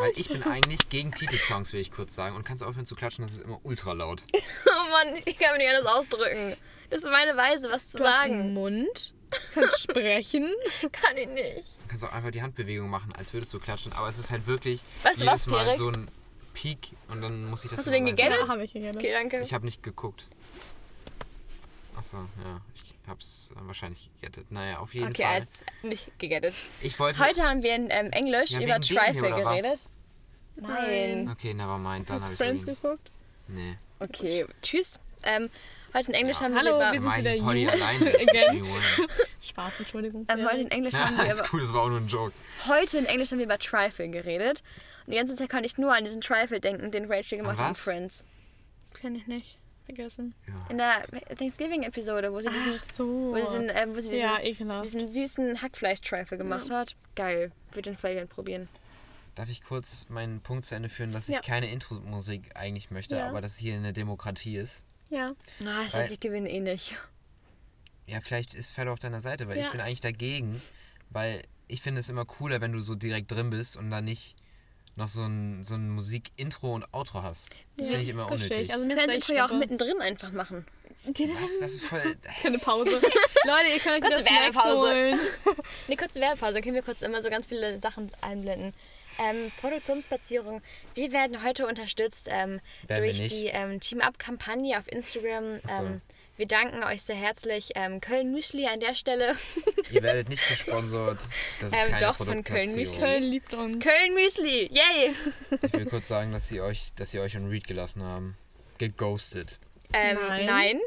Weil ich bin eigentlich gegen Titelsongs, will ich kurz sagen. Und kannst du aufhören zu klatschen, das ist immer ultra laut. Oh Mann, ich kann mir nicht anders ausdrücken. Das ist meine Weise, was zu Du hast einen sagen. Mund, kannst sprechen. Kann ich nicht. Du kannst auch einfach die Handbewegung machen, als würdest du klatschen. Aber es ist halt wirklich Weißt jedes was, Mal Pierre? so ein Peak und dann muss ich das Hast du den gegettet? machen. Ja, habe ich gegessen. Okay, danke. Ich habe nicht geguckt. Achso, ja. Ich hab's äh, wahrscheinlich gegettet. Naja, auf jeden Okay, Fall. als nicht gegettet. Ich wollte. Heute haben wir in ähm, Englisch Ja, über Trifle geredet. Nein. Okay, nevermind. Dann Hast du ich Friends irgendwie- geguckt? Nee. Okay, tschüss. Ähm, heute in Englisch Ja. haben wir Hallo, über... wir sind wieder everyone. Spaß, Entschuldigung. Ähm, heute in Englisch haben Ja, wir ist über, cool, das war auch nur ein Joke. heute in Englisch haben wir über Trifle geredet. Und die ganze Zeit konnte ich nur an diesen Trifle denken, den Rachel gemacht hat in? Friends. Kenn ich nicht. Vergessen. Ja. In der Thanksgiving-Episode, wo sie diesen, Ach so. wo sie diesen, ähm, wo sie diesen, Ja, diesen süßen Hackfleisch-Trifle gemacht hat. Geil. Würde den voll gerne probieren. Darf ich kurz meinen Punkt zu Ende führen, dass ich keine Intro-Musik eigentlich möchte, Ja. aber dass hier eine Demokratie ist? Ja. Na, ich Weil- weiß, ich gewinne eh nicht. Ja, vielleicht ist Fellow auf deiner Seite, weil Ja. ich bin eigentlich dagegen, weil ich finde es immer cooler, wenn du so direkt drin bist und dann nicht noch so ein, so ein Musik-Intro und Outro hast. Das Ja, finde ich immer verstehe unnötig. ich. Also mir Wir ist können das Intro ja auch mittendrin einfach machen. Was? Das ist voll. Keine Pause. Leute, ihr könnt euch Kurze Werbepause. holen. Eine kurze Werbepause, können wir kurz immer so ganz viele Sachen einblenden. Ähm, Produktionsplatzierung. Wir werden heute unterstützt ähm, durch die ähm, Team-Up-Kampagne auf Instagram. Ach so. Wir danken euch sehr herzlich. Ähm, Köln Müsli an der Stelle. Ihr werdet nicht gesponsert. Das ist Ähm, keine doch, von Köln. Müsli. Köln liebt uns. Köln Müsli! Yay! Ich will kurz sagen, dass sie euch, dass sie euch on Read gelassen haben. Geghostet. Ähm, Nein. nein.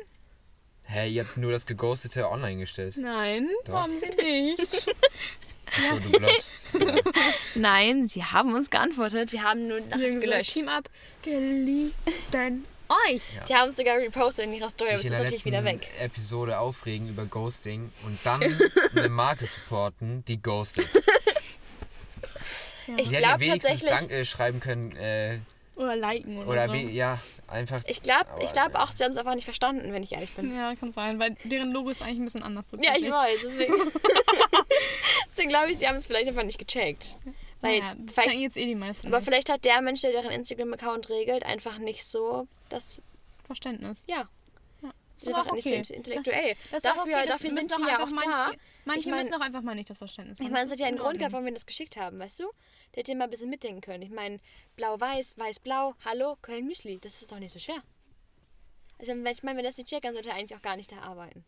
Hä, ihr habt nur das Gegostete online gestellt. Nein, Doch. haben sie nicht. Achso, du glaubst. Ja. Nein, sie haben uns geantwortet. Wir haben nur Nachricht gelöscht. Team up. Wir lieben euch. Ja. Die haben es sogar repostet in ihrer Story, aber es ist natürlich wieder weg. Episode aufregen über Ghosting und dann eine Marke supporten, die ghostet. Ich Sie hätten glaube wenigstens tatsächlich. Dank äh, schreiben können äh, Oder liken oder, oder so. wie, ja, einfach. Ich glaube ich glaub auch, sie haben es einfach nicht verstanden, wenn ich ehrlich bin. Ja, kann sein, weil deren Logo ist eigentlich ein bisschen anders. Ja, ich weiß. Deswegen, deswegen glaube ich, sie haben es vielleicht einfach nicht gecheckt. Weil ja, das vielleicht, jetzt eh die meisten. aber nicht. vielleicht hat der Mensch, der deren Instagram-Account regelt, einfach nicht so das. Verständnis. Ja. Ja. Ist einfach nicht so int- intellektuell. Das ist auch dafür okay, das dafür müssen sind wir ja auch einfach da. Manche, manche Ich mein- müssen auch einfach mal nicht das Verständnis Ich haben. meine, es Das hat ja einen in Grund gehabt, warum wir das geschickt haben, weißt du? Der hätte mal ein bisschen mitdenken können. Ich meine, blau-weiß, weiß-blau, hallo, Köln-Müsli. Das ist doch nicht so schwer. Also, wenn ich meine, wenn das nicht checkt, dann sollte er eigentlich auch gar nicht da arbeiten.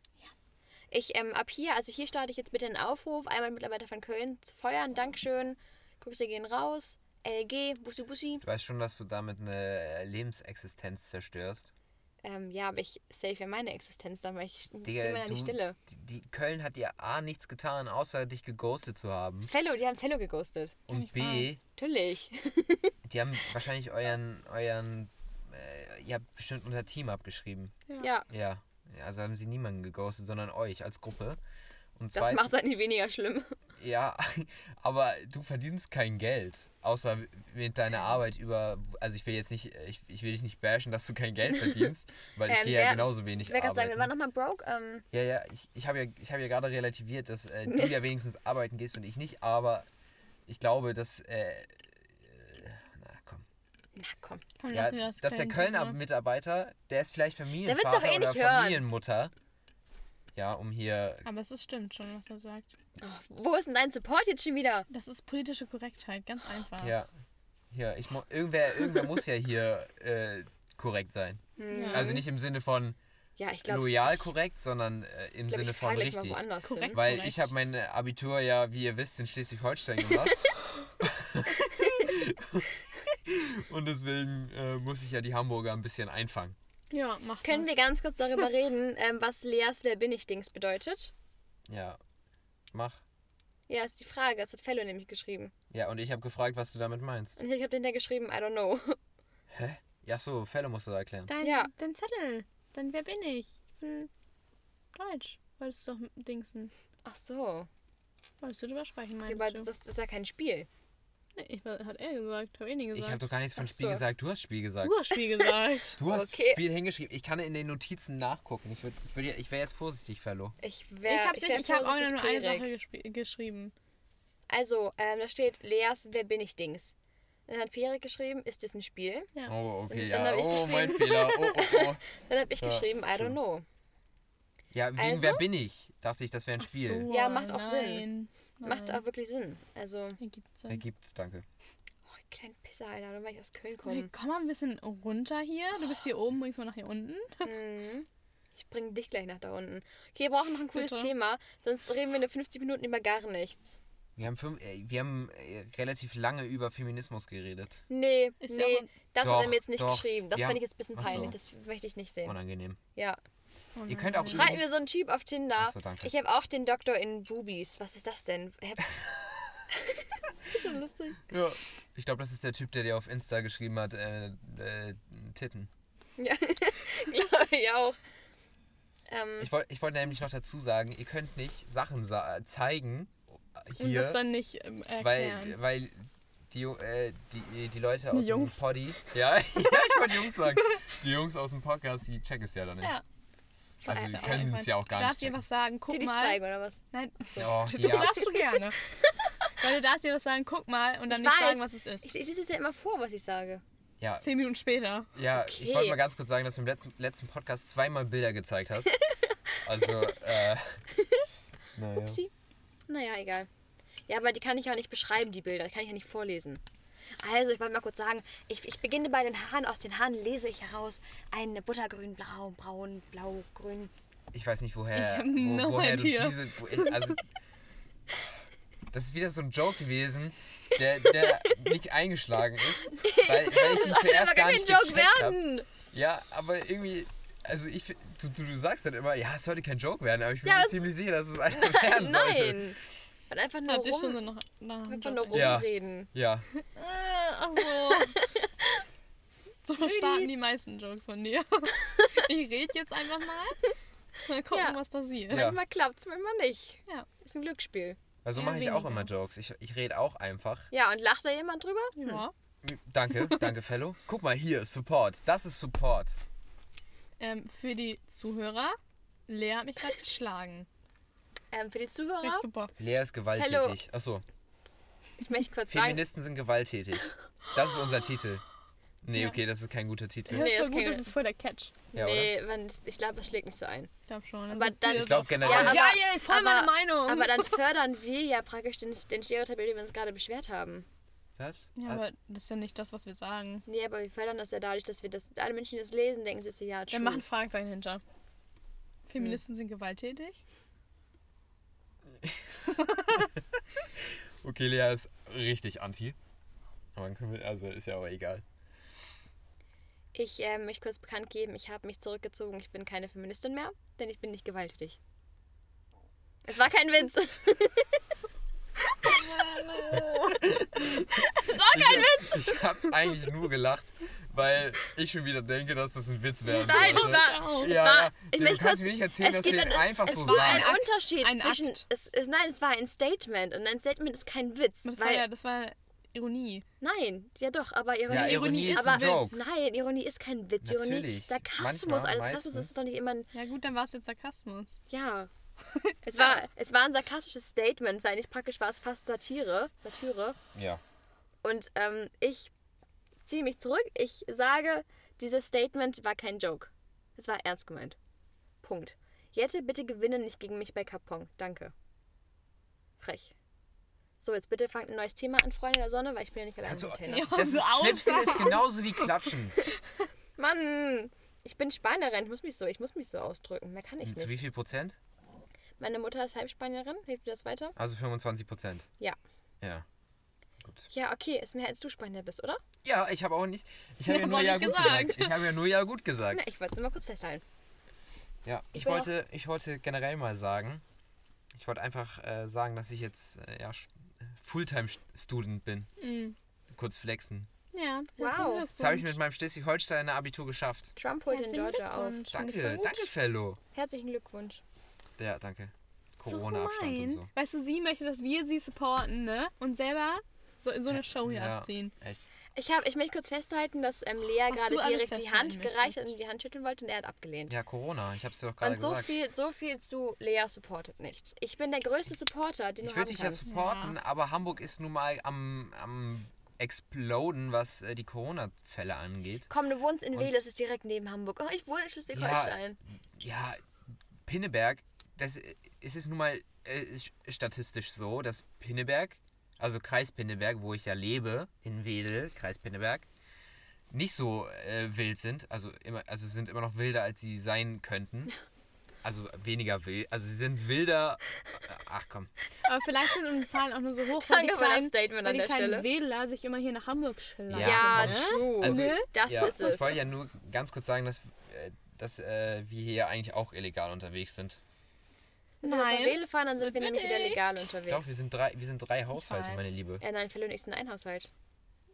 Ich, ähm, ab hier, also hier starte ich jetzt bitte einen Aufruf, einmal Mitarbeiter von Köln zu feuern. Dankeschön. Grüße gehen raus. LG, Bussi Bussi. Du weißt schon, dass du damit eine Lebensexistenz zerstörst. Ähm, ja, aber ich save ja meine Existenz dann, weil ich Digga, bin ja du, nicht stille. die, die Köln hat dir A nichts getan, außer dich geghostet zu haben. Fellow, die haben Fellow geghostet. Und B, Natürlich. die haben wahrscheinlich euren, euren, äh, ihr habt bestimmt unter Team abgeschrieben. Ja, Ja. Ja, Also haben sie niemanden geghostet, sondern euch als Gruppe. Und das macht es halt nicht weniger schlimm. Ja, aber du verdienst kein Geld. Außer mit deiner Arbeit über. Also ich will jetzt nicht, ich, ich will dich nicht bashen, dass du kein Geld verdienst, weil ich Ähm, gehe ja genauso wenig Ich wollte gerade sagen, arbeiten. wir waren nochmal broke. Ähm, Ja, ja, ich, ich habe ja, ich hab ja gerade relativiert, dass äh, du ja wenigstens arbeiten gehst und ich nicht, aber ich glaube, dass. Äh, na komm. na komm. Komm, Ja, lassen wir das dass der Köln Kölner ne? Mitarbeiter, der ist vielleicht Familienvater doch eh oder nicht hören. Familienmutter. Ja, um hier. Aber es ist stimmt schon, was er sagt. Oh, wo ist denn dein Support jetzt schon wieder? Das ist politische Korrektheit, ganz einfach. Ja. Hier, ich irgendwer, irgendwer muss ja hier äh, korrekt sein. Ja. Also nicht im Sinne von Ja, ich glaube. loyal korrekt, sondern äh, im glaub, Sinne ich von richtig. Korrekt. Weil Korrekt. ich habe mein Abitur ja, wie ihr wisst, in Schleswig-Holstein gemacht. Und deswegen äh, muss ich ja die Hamburger ein bisschen einfangen. Ja, mach Können wir das. ganz kurz darüber reden, ähm, was Leas Wer bin ich Dings bedeutet? Ja, mach. Ja, ist die Frage. Das hat Fellow nämlich geschrieben. Ja, und ich habe gefragt, was du damit meinst. Und ich habe den da geschrieben, I don't know. Hä? Ja, so, Fälle musst du da erklären. Dein, Ja. dein Zettel. Dann wer bin ich? Ich bin Deutsch. Wolltest du doch mit Dingsen. Ach so. Wolltest du drüber sprechen, meinst aber du? das, das ist ja kein Spiel. Nee, ich, hat er gesagt. Hab ich nie Ich gesagt. habe doch gar nichts von Spiel so. gesagt. Du hast Spiel gesagt. du hast Spiel gesagt. Du hast Okay. Spiel hingeschrieben. Ich kann in den Notizen nachgucken. Ich, würd, ich, würd, ich wäre jetzt vorsichtig, Fellow. Ich wäre. ich hab's wär nicht. Ich habe auch nur eine Sache geschrieben. Also, ähm, da steht Leas Wer bin ich Dings. Dann hat Pierik geschrieben, ist das ein Spiel? Ja. Oh, okay, ja. hab ich Oh, mein Fehler. Oh, oh, oh. Dann habe ich Ja, geschrieben, I true. don't know. Ja, wegen Also? Wer bin ich? Dachte ich, das wäre ein Ach Spiel. so, Ja, macht auch nein. Sinn. Nein. Macht auch wirklich Sinn. Also, Ergibt Sinn. Ergibt, danke. oh, kleine Pisser, Alter, nur weil ich aus Köln Hey, komme. komm mal ein bisschen runter hier. Du bist hier oben, bringst mal nach hier unten. Mhm. Ich bringe dich gleich nach da unten. Okay, wir brauchen noch ein cooles Bitte. Thema, sonst reden wir nur 50 Minuten über gar nichts. Wir haben, fünf, äh, wir haben äh, relativ lange über Feminismus geredet. Nee, Ist ja nee, auch- das Doch, hat er mir jetzt nicht doch. geschrieben. Das Wir fand haben- ich jetzt ein bisschen Ach so. peinlich. Das möchte ich nicht sehen. Unangenehm. Ja. Oh Ihr könnt auch. Schreibt mir so ein Typ auf Tinder. Ach so, danke. Ich habe auch den Doktor in Boobies. Was ist das denn? Hä? das ist schon lustig. Ja. Ich glaube, das ist der Typ, der dir auf Insta geschrieben hat, äh, äh, Titten. Ja, glaube ich auch. Ähm, Ich wollte ich wollt nämlich noch dazu sagen, ihr könnt nicht Sachen sa zeigen Und hier, das dann nicht ähm, weil, erklären. weil die, Ju- äh, die, die Leute aus Jungs. dem Poddy, ja, ja, ich wollte Jungs sagen, die Jungs aus dem Podcast, die checken es ja dann nicht. ja. Also ist die ja auch können es ja auch gar Du darfst nicht dir was sagen, guck Titties mal. zeigen oder was? Nein, Oh, das ja. darfst du gerne. Weil du darfst dir was sagen, guck mal und dann Ich nicht weiß. sagen, was es ist. Ich, ich lese es ja immer vor, was ich sage. Ja, Zehn Minuten später. ja Okay. ich wollte mal ganz kurz sagen, dass du im letzten, letzten Podcast zweimal Bilder gezeigt hast. Also, äh, naja. Upsi. Naja, egal. Ja, aber die kann ich auch nicht beschreiben, die Bilder. Die kann ich ja nicht vorlesen. Also, ich wollte mal kurz sagen, ich, ich beginne bei den Haaren. Aus den Haaren lese ich heraus ein Buttergrün, Blau, Braun, Blau, Grün. Ich weiß nicht, woher, wo, no woher du diese. Wo ich, also, das ist wieder so ein Joke gewesen, der, der nicht eingeschlagen ist, weil, weil ich ihn Das soll zuerst gar nicht kein Joke gecheckt hab. werden. Ja, aber irgendwie, also ich, du, du, du sagst dann immer, ja, es sollte kein Joke werden, aber ich bin Ja, mir es- ziemlich sicher, dass es einer werden sollte. Nein. Und einfach nur, Hat dich schon so rum, noch nach einfach nur Ja. rumreden. Ja, Ach so. so starten die meisten Jokes von dir. Ich rede jetzt einfach mal. Mal gucken, Ja. was passiert. Ja. Manchmal klappt es, manchmal nicht. Ja. Ist ein Glücksspiel. also Ja, mache ich auch immer Jokes. Ich, ich rede auch einfach. Ja, und lacht da jemand drüber? ja. Danke, danke, Fellow. Guck mal hier, Support. Das ist Support. Ähm, für die Zuhörer, Lea hat mich gerade geschlagen. Ähm, für die Zuhörer. Lea ist gewalttätig. Achso, ich möchte kurz sagen, Feministen sind gewalttätig. Das ist unser Titel. Nee, Ja. okay, das ist kein guter Titel. Ja, Nee, ist das voll gut, das ist voll der Catch. Ja, nee, man, ich glaube, das schlägt nicht so ein. Ich glaube schon. Aber dann- Ich glaube generell. Ja, aber- geil, voll aber- meine Meinung. Aber dann fördern wir ja praktisch den, den Stereotyp, über den wir uns gerade beschwert haben. Was? ja, Ah, aber das ist ja nicht das, was wir sagen. Nee, aber wir fördern das ja dadurch, dass wir das, alle Menschen, die das lesen, denken sich so, ja, Wir true. machen Fragezeichen hinter. Feministen sind gewalttätig. Okay, Lea ist richtig anti. Aber dann können wir, also ist ja auch egal. Ich äh, möchte kurz bekannt geben, ich habe mich zurückgezogen. Ich bin keine Feministin mehr, denn ich bin nicht gewalttätig. Es war kein Witz. Ich, ich habe eigentlich nur gelacht, weil ich schon wieder denke, dass das ein Witz wäre. Nein, es war. Ja, war- ja. ich du kannst kurz- mir nicht erzählen, dass gibt du ein- jetzt einfach es so war ein. Unterschied Ein zwischen. Es, es, nein, es war ein Statement und ein Statement ist kein Witz. Das war weil, ja, das war Ironie. Nein, ja doch, aber Ironie, Ja, Ironie ist aber ein Joke. Nein, Ironie ist kein Witz. Ironie, Natürlich. Sarkasmus, Manchmal, alles Sarkasmus ist doch nicht immer ein. Ja gut, dann war es jetzt Sarkasmus. Ja. Es war, es war ein sarkastisches Statement, weil nicht praktisch war es fast Satire. Satire. Ja. Und ähm, ich ziehe mich zurück. Ich sage, dieses Statement war kein Joke. Es war ernst gemeint. Punkt. Jette, bitte gewinne nicht gegen mich bei Kapong. Danke. Frech. So, jetzt bitte fangt ein neues Thema an, Freunde der Sonne, weil ich bin ja nicht allein Kannst du, mit Taylor. Ja. das so Schnipseln ist genauso wie Klatschen. Mann, ich bin Spanierin. Ich muss mich so, ich muss mich so ausdrücken. Mehr kann ich Zu wie nicht. viel Prozent? Meine Mutter ist Halbspanierin. Hilft dir das weiter? Also 25 Prozent. Ja. Ja. Gut. Ja, okay, ist mehr als du Spanier bist, oder? Ja, ich habe auch nicht. Ich habe ja Hat's nur ja gut gesagt. gesagt. Ich habe ja nur ja gut Na, gesagt. ich wollte es nur mal kurz festhalten. Ja, ich, Ich wollte, ich wollte generell mal sagen, ich wollte einfach äh, sagen, dass ich jetzt äh, ja, Fulltime-Student bin. Mhm. Kurz flexen. Ja. Wow. Das habe ich mit meinem Schleswig-Holsteiner Abitur geschafft. Trump holt in Georgia auf. Danke, danke, Fellow. Herzlichen Glückwunsch. Ja, danke. So Corona-Abstand und gemein. so. Weißt du, sie möchte, dass wir sie supporten, ne? Und selber so in so eine Show hier Ja, abziehen. echt. Ich, hab, ich möchte kurz festhalten, dass ähm, Lea gerade direkt die Hand gereicht hat und die Hand schütteln wollte und er hat abgelehnt. Ja, Corona. Ich habe es dir doch gerade und so gesagt. viel, so viel zu Lea supportet nicht. Ich bin der größte Supporter, den Ich du würde haben dich ja kannst. supporten, aber Hamburg ist nun mal am, am Exploden, was äh, die Corona-Fälle angeht. Komm, du wohnst in Wedel, das ist direkt neben Hamburg. Oh, ich wohne in Schleswig-Holstein. Ja, Pinneberg, das es ist nun mal äh, sch- statistisch so, dass Pinneberg, also Kreis Pinneberg, wo ich ja lebe, in Wedel, Kreis Pinneberg, nicht so äh, wild sind. Also immer, also sie sind immer noch wilder, als sie sein könnten. Also weniger wild. Also sie sind wilder. äh, Ach komm. Aber vielleicht sind unsere Zahlen auch nur so hoch, weil die Danke das kleinen, Statement weil an die der kleinen Stelle. Wähler sich immer hier nach Hamburg schleifen. Ja, ne? true. Also, das ja, ist es. Ich wollte ja nur ganz kurz sagen, dass, äh, dass äh, wir hier eigentlich auch illegal unterwegs sind. Wenn wir Nein, Wedel fahren, dann sind sind wir nämlich wieder legal unterwegs. Doch, wir sind drei, wir sind drei Haushalte, meine Liebe. Ja, nein, Phil und ich sind ein Haushalt.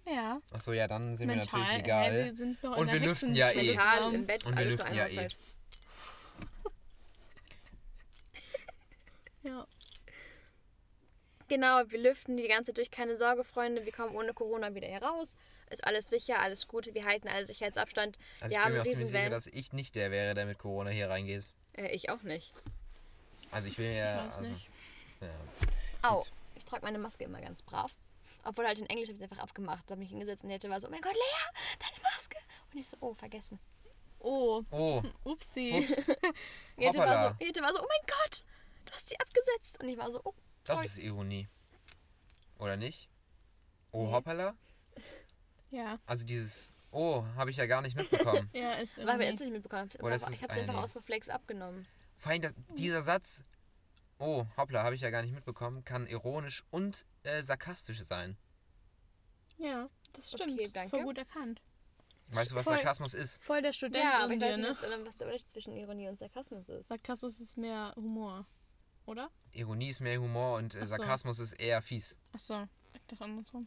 Ja. Achso, ja, dann sind Mental, wir natürlich legal. wir sind noch Und wir lüften ja eh. Mental, im Bett, Und wir lüften ein ja eh. Ja. Genau, wir lüften die ganze Zeit durch. Keine Sorge, Freunde, wir kommen ohne Corona wieder hier raus. Ist alles sicher, alles gut. Wir halten alle Sicherheitsabstand. Also wir ich haben bin mir auch ziemlich sicher, dass ich nicht der wäre, der mit Corona hier reingeht. Äh, ich auch nicht. Also ich will ja. weiß also, nicht. Ja. Au, ich trage meine Maske immer ganz brav. Obwohl halt in Englisch habe ich es einfach abgemacht. Da habe ich mich hingesetzt und Jette war so, oh mein Gott, Lea, deine Maske. Und ich so, oh, vergessen. Oh, Oh, upsi. ups. Jette war, so, Jette war so, oh mein Gott, du hast sie abgesetzt. Und ich war so, oh, Das sorry. ist Ironie. Oder nicht? Oh, Nee. hoppala. Ja, Also dieses Oh, habe ich ja gar nicht mitbekommen. ja, ist Weil wir jetzt nicht mitbekommen. Oder ist ich habe es einfach aus Reflex abgenommen. Vor allem das, dieser Satz, oh, hoppla, habe ich ja gar nicht mitbekommen, kann ironisch und äh, sarkastisch sein. Ja, das stimmt. Okay, danke. Voll gut erkannt. Weißt du, was Voll- Sarkasmus ist? Voll der Student Ja, aber ich weiß nicht, ne? was, der Unterschied zwischen Ironie und Sarkasmus ist. Sarkasmus ist mehr Humor, oder? Ironie ist mehr Humor und äh, Ach so. Sarkasmus ist eher fies. Achso, ich dachte andersrum.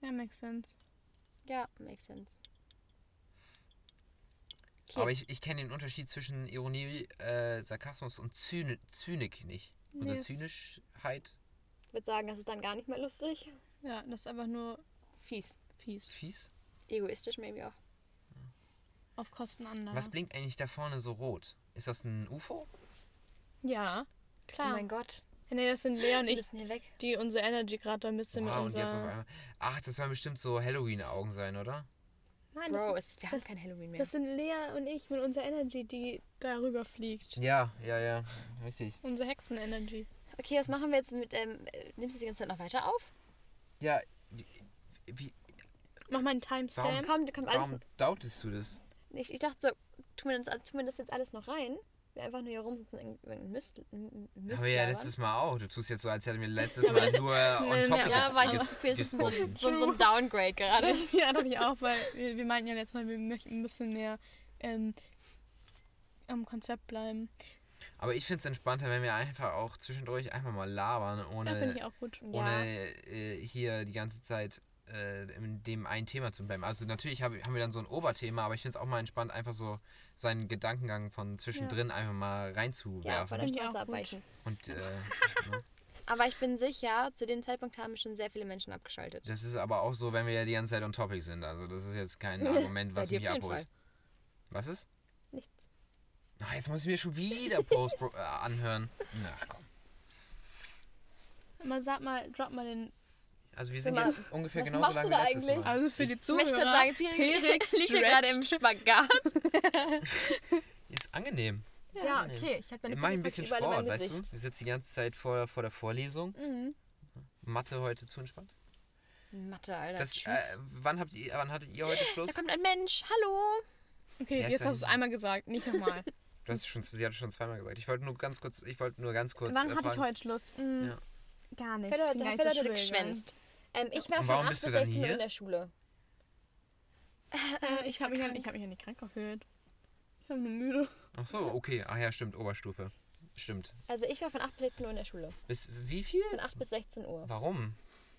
Ja, makes sense. Ja, makes sense. Okay. Aber ich, ich kenne den Unterschied zwischen Ironie, äh, Sarkasmus und Zyni Zynik nicht. Oder Nee, Zynischheit. Ich würde sagen, das ist dann gar nicht mehr lustig. Ja, das ist einfach nur Fies. fies. Fies. Egoistisch, maybe auch. Auf Kosten anderer. Was blinkt eigentlich da vorne so rot? Ist das ein UFO? Ja, klar. Oh mein Gott. Ja, nee, das sind Lea und ich, müssen hier weg. die unsere Energy gerade da ein bisschen Wow, mit einmal. Ach, das werden bestimmt so Halloween-Augen sein, oder? Nein, Bro, das, wir haben das- kein Halloween mehr. das sind Lea und ich mit unserer Energy, die darüber fliegt. Ja, ja, ja. Richtig. Unsere Hexen-Energy. Okay, was machen wir jetzt mit, ähm, äh, nimmst du die ganze Zeit noch weiter auf? Ja, wie, wie, Mach mal einen Timestamp. Komm, kommt alles. warum doubtest du das? Ich, ich dachte so, tun wir, das, tun wir das jetzt alles noch rein? Wir einfach nur hier rumsitzen und irgendeinen Mist, Mist Aber ja letztes Mal auch. Du tust jetzt so, als hätten wir letztes Ja, Mal nur on Nee, top Ja, war ich zu viel. Das ist so, so, so ein Downgrade gerade. ja, dachte ich auch, weil wir, wir meinten ja letztes Mal, wir möchten ein bisschen mehr ähm, am Konzept bleiben. Aber ich finde es entspannter, wenn wir einfach auch zwischendurch einfach mal labern, Ja, ohne, ich auch gut. ohne äh, hier die ganze Zeit äh, in dem ein Thema zu bleiben. Also natürlich hab, haben wir dann so ein Oberthema, aber ich finde es auch mal entspannt, einfach so seinen Gedankengang von zwischendrin einfach mal Ja, reinzuwerfen. von der Straße abweichen. Und äh, ne? Aber ich bin sicher, zu dem Zeitpunkt haben schon sehr viele Menschen abgeschaltet. das ist aber auch so, wenn wir ja die ganze Zeit on topic sind. Also das ist jetzt kein Argument, Bei was dir mich abholt. Was ist? Nichts. Ach, jetzt muss ich mir schon wieder Post äh, anhören. Ach komm. Mal sag mal, drop mal den. Also wir sind jetzt ungefähr was genauso machst lange du wie da letztes eigentlich? Mal. Also für die Ich möchte Zuhörer. kurz sagen, Felix liegt hier gerade im Spagat. Ist angenehm. Ja, okay. Ich habe Mach ein bisschen Sport, weißt du? Wir sitzen die ganze Zeit vor, vor der Vorlesung. Mhm. Mathe heute zu entspannt. Mathe, Alter. Das, Tschüss. äh, wann, habt ihr, wann hattet ihr heute Schluss? da kommt ein Mensch. Hallo. Okay, jetzt hast du es einmal gesagt, nicht nochmal. Du hast schon, sie hat es schon zweimal gesagt. Ich wollte nur ganz kurz, ich wollte nur ganz kurz Wann äh, hatte ich heute Schluss? Hm, Ja. Gar nicht. Fedor Ich bin gar Fedor nicht hat zur Schule geschwänzt. Ähm, ich war von warum 8 bist bis du dann 16 Uhr hier? in der Schule. Äh, ich habe mich, ja- ich hab mich ja nicht krank gefühlt. Ich bin nur müde. Ach so, okay. Ach ja, stimmt, Oberstufe. Stimmt. Also ich war von 8 bis 16 Uhr in der Schule. Bis wie viel? Von 8 bis 16 Uhr. Warum?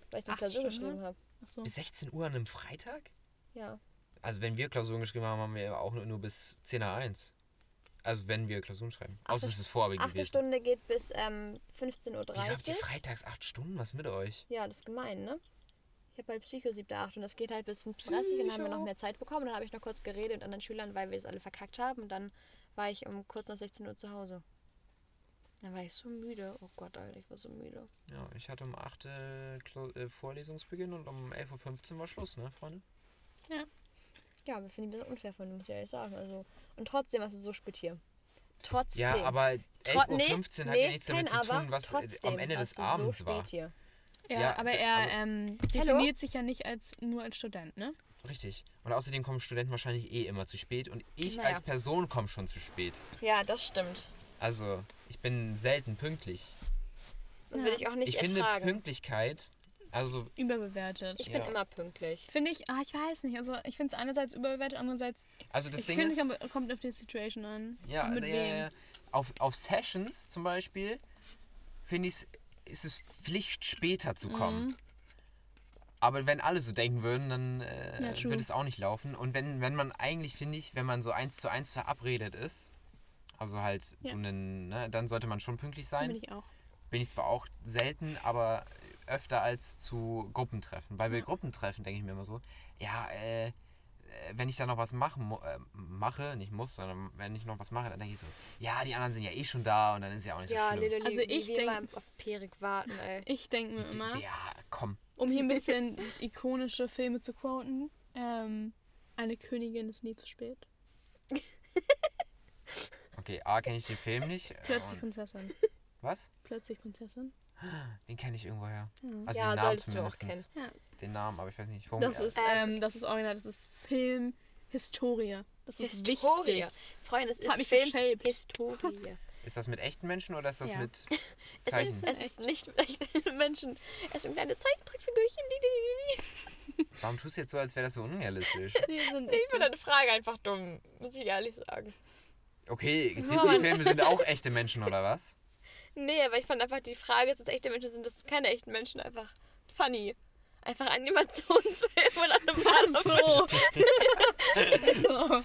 Weil ich eine Klausur Stunden? geschrieben habe. Achso. Bis 16 Uhr an einem Freitag? Ja. Also wenn wir Klausuren geschrieben haben, haben wir auch nur, nur bis 10 1. Also wenn wir Klausuren schreiben. Außer es ist Vorabend Achte gewesen. Stunde geht bis ähm, 15.30 Uhr. Wieso habt ihr freitags 8 Stunden? Was mit euch? Ja, das ist gemein, ne? Ich habe halt Psycho 7. 8 und das geht halt bis 15.30 Uhr und dann haben wir noch mehr Zeit bekommen. Und dann habe ich noch kurz geredet mit anderen Schülern, weil wir das alle verkackt haben. Und dann war ich um kurz nach 16 Uhr zu Hause. Dann war ich so müde. Oh Gott, Alter, ich war so müde. Ja, ich hatte um 8 äh, Klo- äh, Vorlesungsbeginn und um 11.15 Uhr war Schluss, ne, Freunde? Ja, aber finde ich ein bisschen unfair von dir, muss ich ehrlich sagen. Also, und trotzdem hast du so spät hier. Trotzdem. Ja, aber Tro- 11.15 Uhr hat ja nichts damit zu tun, Aber, was äh, trotzdem am Ende des Abends so war. spät hier. Ja, Ja, aber er aber- ähm, definiert sich ja nicht als nur als Student, ne? Richtig. Und außerdem kommen Studenten wahrscheinlich eh immer zu spät und ich Naja. als Person komme schon zu spät. Ja, das stimmt. Also, ich bin selten pünktlich. Das Ja. will ich auch nicht ich finde ertragen. Pünktlichkeit, also Überbewertet. ich bin Ja. immer pünktlich. Finde ich, ah, ich weiß nicht. Also ich finde es einerseits überbewertet, andererseits. also das ich Ding finde, ist, es kommt- auf die Situation an. ja, mit ja, auf, auf Sessions zum Beispiel finde ich ist es Pflicht später zu kommen. Mhm. Aber wenn alle so denken würden, dann äh, Ja, würde es auch nicht laufen. Und wenn, wenn man eigentlich, finde ich, wenn man so eins zu eins verabredet ist, also halt, Ja. du nen, ne, dann sollte man schon pünktlich sein. Bin ich auch. bin ich zwar auch selten, aber öfter als zu Gruppentreffen. Weil bei Gruppentreffen denke ich mir immer so, ja, äh, äh, wenn ich da noch was machen, äh, mache, nicht muss, sondern wenn ich noch was mache, dann denke ich so, ja, die anderen sind ja eh schon da und dann ist ja auch nicht Ja, so schlimm. Lilo, Also ich wir denk- immer auf Perik warten, ey. Ich denke mir immer, Ja, komm. um hier ein bisschen ikonische Filme zu quoten, ähm, eine Königin ist nie zu spät. Okay, A, kenne ich den Film nicht. äh, Plötzlich Prinzessin. Was? Plötzlich Prinzessin. Den kenne ich irgendwoher. Also Ja, den Namen solltest du auch zumindest. Ja. Den Namen, aber ich weiß nicht, worum Das ist, Ähm, das ist original, das ist Filmhistorie. Das ist Historie. wichtig. Freunde, es Das hat ist mich Film geshaped. Historie. Ist das mit echten Menschen oder ist das Ja. mit Es ist, Zeichen? es ist nicht mit echten Menschen. Es sind kleine Zeichentrickfigürchen, die, die, die, die. Warum tust du jetzt so, als wäre das so unrealistisch? Ich finde deine Frage einfach dumm, muss ich ehrlich sagen. Okay, Disney-Filme sind auch echte Menschen, oder was? Nee, aber ich fand einfach die Frage, dass es echte Menschen sind, das ist keine echten Menschen, einfach funny. Einfach Animationsfilm oder eine Bahnhof. So. so.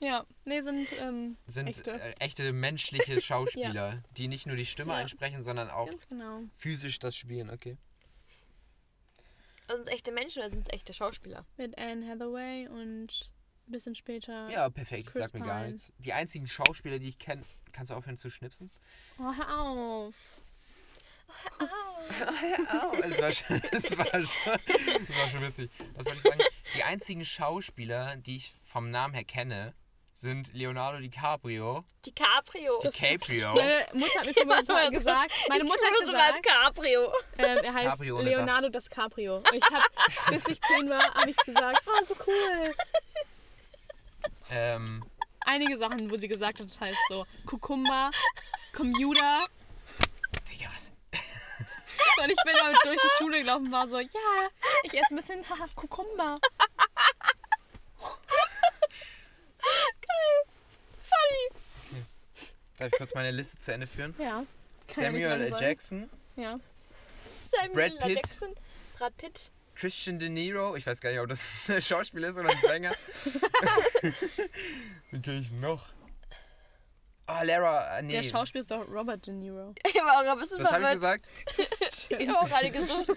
Ja, nee, sind ähm, Sind echte. Äh, echte menschliche Schauspieler, die nicht nur die Stimme Ja. einsprechen, sondern auch genau. physisch das spielen, okay. Sind es echte Menschen oder sind es echte Schauspieler? Mit Anne Hathaway und ein bisschen später. Ja, perfekt, das Chris sagt mir gar nichts. Die einzigen Schauspieler, die ich kenne, kannst du aufhören zu schnipsen? Oh, hör auf. Oh, es war schon, es war schon, es war schon witzig. Was wollte ich sagen? Die einzigen Schauspieler, die ich vom Namen her kenne, sind Leonardo DiCaprio, DiCaprio. DiCaprio, Meine Mutter hat mir vorhin mal gesagt, meine Mutter hat gesagt, Caprio. ähm, er heißt Caprio ohne Leonardo das Caprio. Und ich hab, bis ich zehn war, habe ich gesagt, oh, so cool. ähm, Einige Sachen, wo sie gesagt hat, das heißt so Kukumba, Commuter. Digga, was? Und ich bin damit durch die Schule gelaufen und war so, ja, ich esse ein bisschen haha, Kukumba. Darf ich kurz meine Liste zu Ende führen? Ja. Kann Samuel L. Jackson, Ja. Samuel Brad L. Pitt. Jackson. Brad Pitt. Christian De Niro. Ich weiß gar nicht, ob das ein Schauspieler ist oder ein Sänger. Wen kenne ich noch? Ah, Lara, äh, nee. Der Schauspieler ist doch Robert De Niro. Ich war auch ein bisschen Was habe ich gesagt? Ich habe auch gerade gesucht.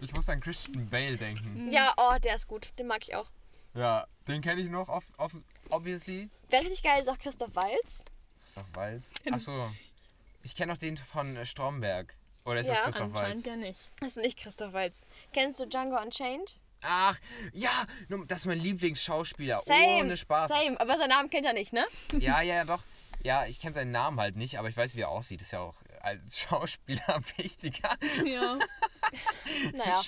Ich muss an Christian Bale denken. Ja, oh, der ist gut. Den mag ich auch. Ja, den kenne ich noch, off, off, obviously. Wer richtig geil ist auch Christoph Walz. Christoph Walz. Achso. Ich kenne noch den von Stromberg. Oder ist Ja, das Christoph Walz? Anscheinend ja nicht. Das ist nicht Christoph Walz. Kennst du Django Unchained? Ach, ja, das ist mein Lieblingsschauspieler. Same. Ohne Spaß. Same. Aber seinen Namen kennt er nicht, ne? Ja, ja, ja, doch. Ja, ich kenne seinen Namen halt nicht, aber ich weiß, wie er aussieht. Ist ja auch als Schauspieler wichtiger. Ja. Naja.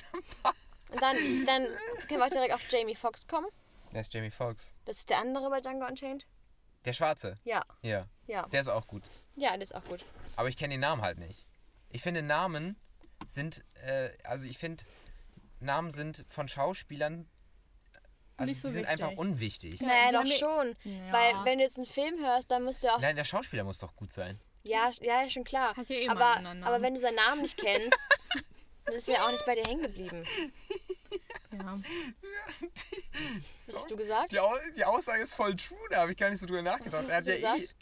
Und dann, dann können wir auch direkt auf Jamie Foxx kommen. Der ist Jamie Foxx. Das ist der andere bei Django Unchained. Der Schwarze. Ja, Ja. ja. Der ist auch gut. Ja, der ist auch gut. Aber ich kenne den Namen halt nicht. Ich finde, Namen sind, äh, also ich finde, Namen sind von Schauspielern, also Nicht so die sind wichtig. einfach unwichtig. naja, doch schon. Ja. Weil, wenn du jetzt einen Film hörst, dann musst du auch. Nein, der Schauspieler muss doch gut sein. Ja, ja, schon klar. Hat ja eh aber, aber wenn du seinen Namen nicht kennst, dann ist er ja auch nicht bei dir hängen geblieben. ja. Was hast du gesagt? Die, Au die Aussage ist voll true, da habe ich gar nicht so drüber nachgedacht. hast du gesagt? Ich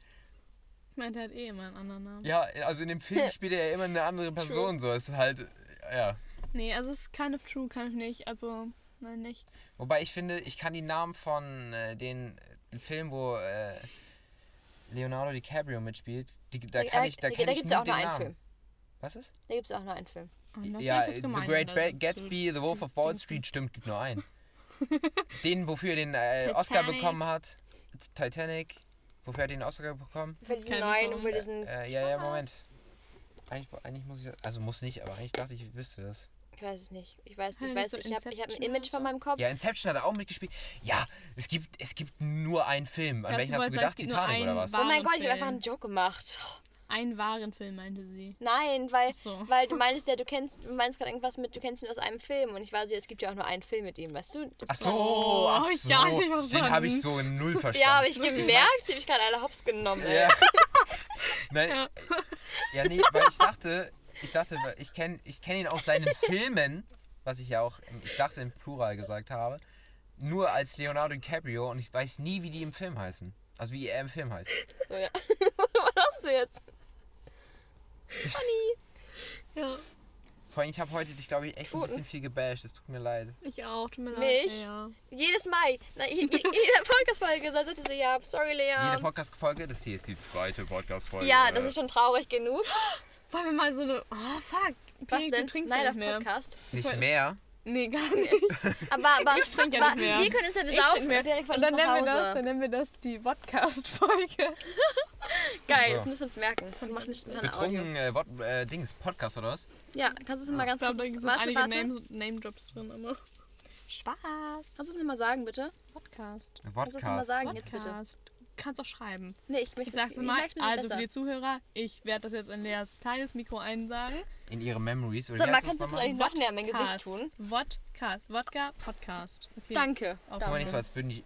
meinte, er hat eh immer einen anderen Namen. ja, also in dem Film spielt er ja immer eine andere Person, so ist halt, ja. Nee, also es ist kind of true, kind of nicht. Also, nein, nicht. Wobei ich finde, ich kann die Namen von äh, den Filmen, wo äh, Leonardo DiCaprio mitspielt, die, da kann ich, da da, kenn da ich gibt es nur ja auch nur den einen Namen. Film. Was ist? Da gibt es auch nur einen Film. Und das Ja, The Great so. Gatsby, The Wolf of Wall Street, stimmt, gibt nur einen. den, wofür er den äh, Oscar bekommen hat. Titanic. Wofür hat er den Oscar bekommen? Für diesen neuen, Ahnung. für diesen. Äh, ja, ja, Moment. Eigentlich, eigentlich muss ich, also muss nicht, aber eigentlich dachte ich, ich wüsste das. Ich weiß es nicht. Ich weiß, ich weiß, ich habe ich hab ein Image von meinem Kopf. Ja, Inception hat er auch mitgespielt. Ja, es gibt, es gibt nur einen Film. An Ja, welchen du hast du gedacht? Titanic oder was? Wa- Oh mein Gott, ich habe einfach einen Joke gemacht. Einen wahren Film, meinte sie. Nein, weil, so. weil du meinst ja, du kennst, du meinst gerade irgendwas mit, du kennst ihn aus einem Film und ich weiß ja, es gibt ja auch nur einen Film mit ihm, weißt du? Ach so, Oh, ach hab ich so. nicht Den habe ich so in null verstanden. Ja, habe ich gemerkt, ich habe ich gerade alle hops genommen. Ja. Nein, ja. nee, weil ich dachte, ich dachte, ich kenne ich kenn ihn aus seinen Filmen, was ich ja auch, im- ich dachte im Plural gesagt habe, nur als Leonardo DiCaprio und ich weiß nie, wie die im Film heißen. Also wie er im Film heißt. So, ja. Was machst du jetzt? Funny. Ja, Vor allem, ich habe heute dich, glaube ich, echt ein bisschen viel gebasht. Es tut mir leid. ich auch. Tut mir leid. Mich? Ja. Jedes Mal. Na, je- je- jede Podcast-Folge sagte sie, ja, sorry, Lea. Jede Podcast-Folge, das hier ist die zweite Podcast-Folge. ja, das ist schon traurig genug. Wollen wir mal so eine. Oh, fuck. Was denn? Du trinkst Nein, auf nicht mehr. Podcast. Nicht mehr. Nee, gar nicht. Aber, aber, Ich trinke ja nicht mehr. wir können uns ja besaufen mehr. direkt von Und dann nennen wir das, dann nennen wir das die Podcast-Folge. Geil, So. das müssen wir uns merken. Wir machen nicht Audio. Betrunken, äh, Wort, äh, Dings, Podcast oder was? Ja, kannst du es mal ganz Ich glaube, da kurz... sind Warte, einige warte. Name- Name-Drops drin, aber. Spaß. Kannst du es nochmal sagen, bitte? Podcast. Kannst du es nochmal Podcast. sagen jetzt bitte? Kannst auch schreiben. Nee, ich möchte Ich sag's ich mal. so Also für besser. die Zuhörer, ich werde das jetzt in Leas kleines Mikro einsagen. In ihre Memories. Oder das kannst du nochmal? vielleicht noch näher an mein Gesicht tun? Vodcast. Wodka, Podcast. Okay. Danke. Auf Guck mal Danke. nicht so, als würden die.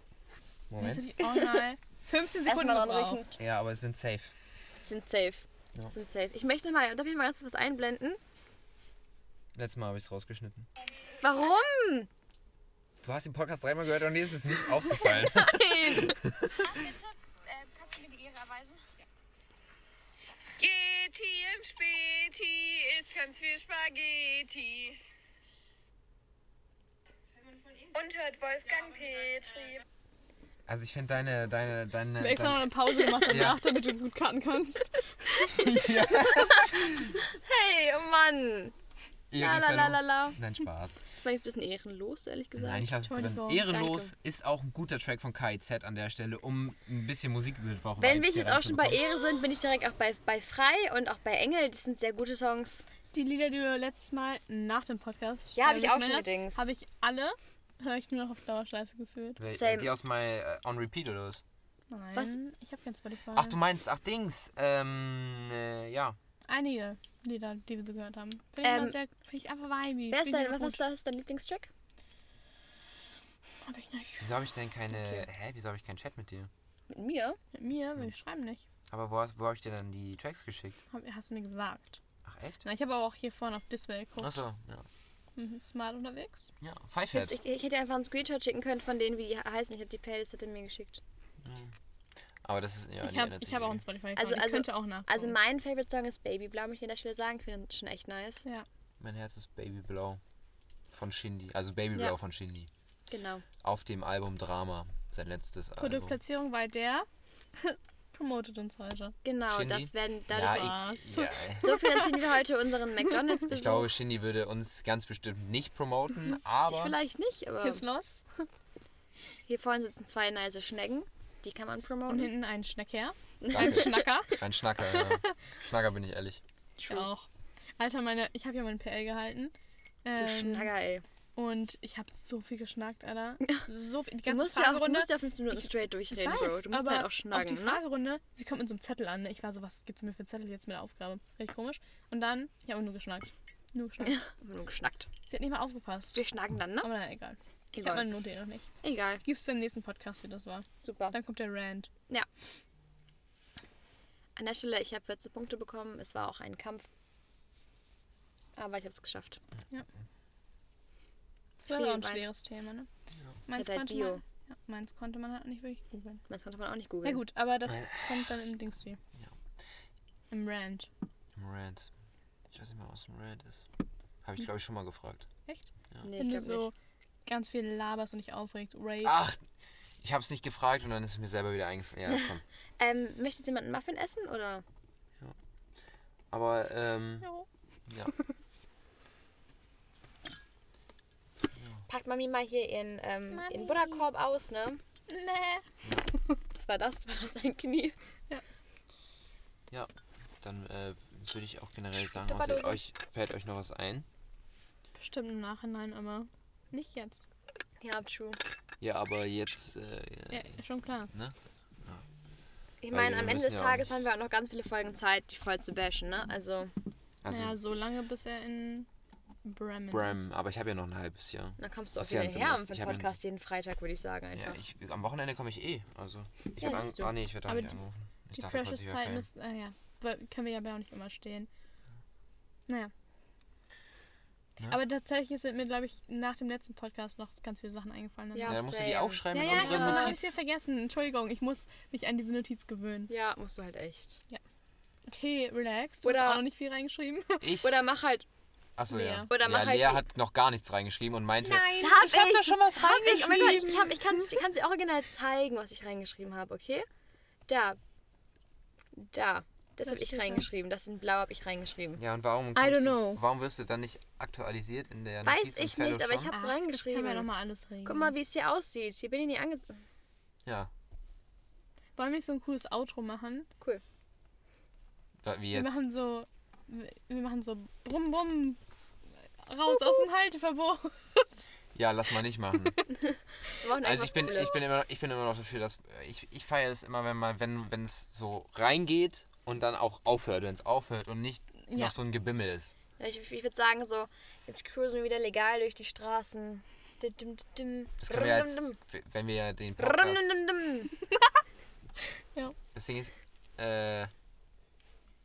Moment. die original 15 Sekunden riechen. Ja, aber es sind safe. Sind safe. Ja. Sind safe. Ich möchte mal, darf ich mal ganz was einblenden? Letztes Mal habe ich es rausgeschnitten. Warum? Du hast den Podcast dreimal gehört und dir ist es nicht aufgefallen. Nein. Äh, kannst du mir die Ehre erweisen? Geti im Späti ist ganz viel Spaghetti. Und hört Wolfgang Petri. Also ich finde deine, deine, deine. Habe extra noch deine eine Pause gemacht danach, Ja. damit du gut karten kannst. Hey, oh Mann. La. Nein, Spaß. Das war jetzt ein bisschen ehrenlos, ehrlich gesagt. Nein, ich lasse es wollte drin. auch. Ehrenlos ist auch ein guter Track von KIZ an der Stelle, um ein bisschen Musikmittwoch Wenn wir jetzt auch schon bei Ehre sind, bin ich direkt auch bei, bei Frei und auch bei Engel. Das sind sehr gute Songs. Die Lieder, die du letztes Mal nach dem Podcast Ja, hab äh, ich auch schon gedingst. Habe ich alle, höre ich nur noch auf Dauerschleife gefühlt. Same. Die aus My äh, On Repeat oder was? Nein, Was? ich habe kein Spotify. Ach, du meinst, ach Dings. Ähm, äh, ja. Einige Lieder, die wir so gehört haben. Finde ich, Ähm, immer sehr- find ich einfach vibey. Wer ist Find ich dein, was, ist dein Lieblingstrack? Hab ich nicht. Wieso habe ich denn keine. Hä? Wieso habe ich keinen Chat mit dir? Mit mir? Mit mir, ich schreiben nicht. Aber wo, hast- wo habe ich dir dann die Tracks geschickt? Hab, hast du mir gesagt. Ach Echt? Na, ich habe aber auch hier vorne auf Display geguckt. Achso, ja. Mhm, Smart unterwegs. Ja, Jetzt, Pfeifert. ich, ich hätte einfach einen Screenshot schicken können von denen, wie die heißen. Ich habe die Playlist hat er mir geschickt. Aber das ist, ja, ich habe ich hab auch einen Spotify-Account. Also- ich also- könnte auch nach. Also mein Favorite Song ist Baby Blau, möchte ich an der Stelle sagen. Ich finde schon echt nice. Ja. Mein Herz ist Babyblau von Shindy. Also Babyblau Ja. von Shindy. Genau. Auf dem Album Drama. Sein letztes Album. Produktplatzierung, weil der promotet uns heute. Genau, Shindy? das werden Ja, dadurch. ich, ja, So finanzieren wir heute unseren McDonalds-Besuch. ich glaube, Shindy würde uns ganz bestimmt nicht promoten, Ich aber vielleicht nicht, aber Ist los. hier vorne sitzen zwei nice Schnecken. Die kann man Und promoten. hinten ein Schnecker. danke. Schnacker. Ein Schnacker, ja. Schnacker bin ich ehrlich. Ich auch. Alter, meine, ich habe ja mein PL gehalten. Du Ähm, Schnacker, ey. Und ich habe so viel geschnackt, Alter. So viel. Die Du ganze musst, ja auch, du musst ja fünf Minuten straight ich durchreden, weiß, Bro. Du musst halt auch auch schnacken, die ne? Fragerunde, sie kommt mit so einem Zettel an. Ne? Ich war so, was gibt's mir für Zettel jetzt mit der Aufgabe? Richtig komisch. Und dann, ich habe nur geschnackt. Nur geschnackt. Nur geschnackt. Sie hat nicht mal aufgepasst. Wir schnacken dann, ne? Aber na, egal. Ich habe Egal. meine Note eh noch nicht. Egal. Gibt's beim nächsten Podcast, wie das war. Super. Dann kommt der Rand. Ja. An der Stelle, ich habe 14 Punkte bekommen. Es war auch ein Kampf. Aber ich habe es geschafft. Das Viel war auch ein schweres Thema, ne? Meins, Ich hatte halt konnte Bio. man, ja, meins konnte man halt nicht wirklich googeln. Das konnte man auch nicht Ja googeln. gut, aber das kommt dann im Dings Ja. Im Rand. Im Rant. Ich weiß nicht mal, was ein Rant ist. Habe ich, glaube ich, schon mal gefragt. Echt? Nee, Wenn ich du so nicht. Ganz viel laberst und dich aufregst. Rage. Ach, ich habe es nicht gefragt und dann ist es mir selber wieder eingefallen. Ja, komm. Ähm, möchte jetzt jemand einen Muffin essen oder? Aber, ähm, Jo. ja. Packt Mami mal hier ihren, ähm, Mami. ihren Butterkorb aus, ne? Nee. Was war das? War das dein Knie? Ja, dann äh, würde ich auch generell sagen, außer euch fällt euch noch was ein. Bestimmt im Nachhinein, aber nicht jetzt. Ja, true. Ja, aber jetzt, äh, Ja, schon klar. ne? Ich Weil meine, am Ende des ja Tages haben wir auch noch ganz viele Folgen Zeit, die voll zu bashen, ne? Also, Also, ja, so lange, bis er in Bremen Bram, ist. aber ich habe ja noch ein halbes Jahr. dann kommst du auch ja wieder her für Ich den ja Podcast jeden Freitag, würde ich sagen Ja, einfach. ich, am Wochenende komme ich eh. Also, ich Ja, werde an, Ah, nee, ich werde Aber nicht die- angerufen. Ich Die dachte kurz, Precious ich wär Zeit Fan. müssen, äh, ja, können wir ja auch nicht immer stehen. Naja. Ja. Aber tatsächlich sind mir, glaube ich, nach dem letzten Podcast noch ganz viele Sachen eingefallen. Ja. Ja, musst du die aufschreiben ja, in ja, unsere ja, ich Notiz. wieder vergessen. Entschuldigung, ich muss mich an diese Notiz gewöhnen. Ja, musst du halt echt. Okay, relax. Du Oder- hast auch noch nicht viel reingeschrieben. Ich? Oder mach halt. Achso, Lea. ja. Oder mach ja, halt Lea hat noch gar nichts reingeschrieben und meinte, Nein, Hab ich hab ich. da schon was Hab ich, oh mein Gott, reingeschrieben. ich, ich kann es ich dir original zeigen, was ich reingeschrieben habe, okay? Da. Da. Das habe ich reingeschrieben. Das in Blau habe ich reingeschrieben. ja, und warum, I don't du, know. warum wirst du dann nicht aktualisiert in der Weiß Notiz im ich nicht, aber ich hab's Ach, Das reingeschrieben. können wir doch mal alles regeln. Guck mal, wie es hier aussieht. Hier bin ich nicht ange... Ja, Wollen wir nicht so ein cooles Outro machen? Cool. wie Wir jetzt? machen so. Wir machen so Brumm Brumm. Raus aus dem Halteverbot. Ja, lass mal nicht machen. Wir brauchen Also ich bin, Cooles. ich bin immer, ich bin immer noch dafür, dass ich, ich feiere es immer, wenn man, wenn, wenn es so reingeht und dann auch aufhört, wenn es aufhört und nicht Ja. noch so ein Gebimmel ist. Ja, Ich, ich würde sagen, so, jetzt cruisen wir wieder legal durch die Straßen. Dim, dim. Das können wir jetzt, wenn wir ja den Podcast. rum. Das Ding ist, äh,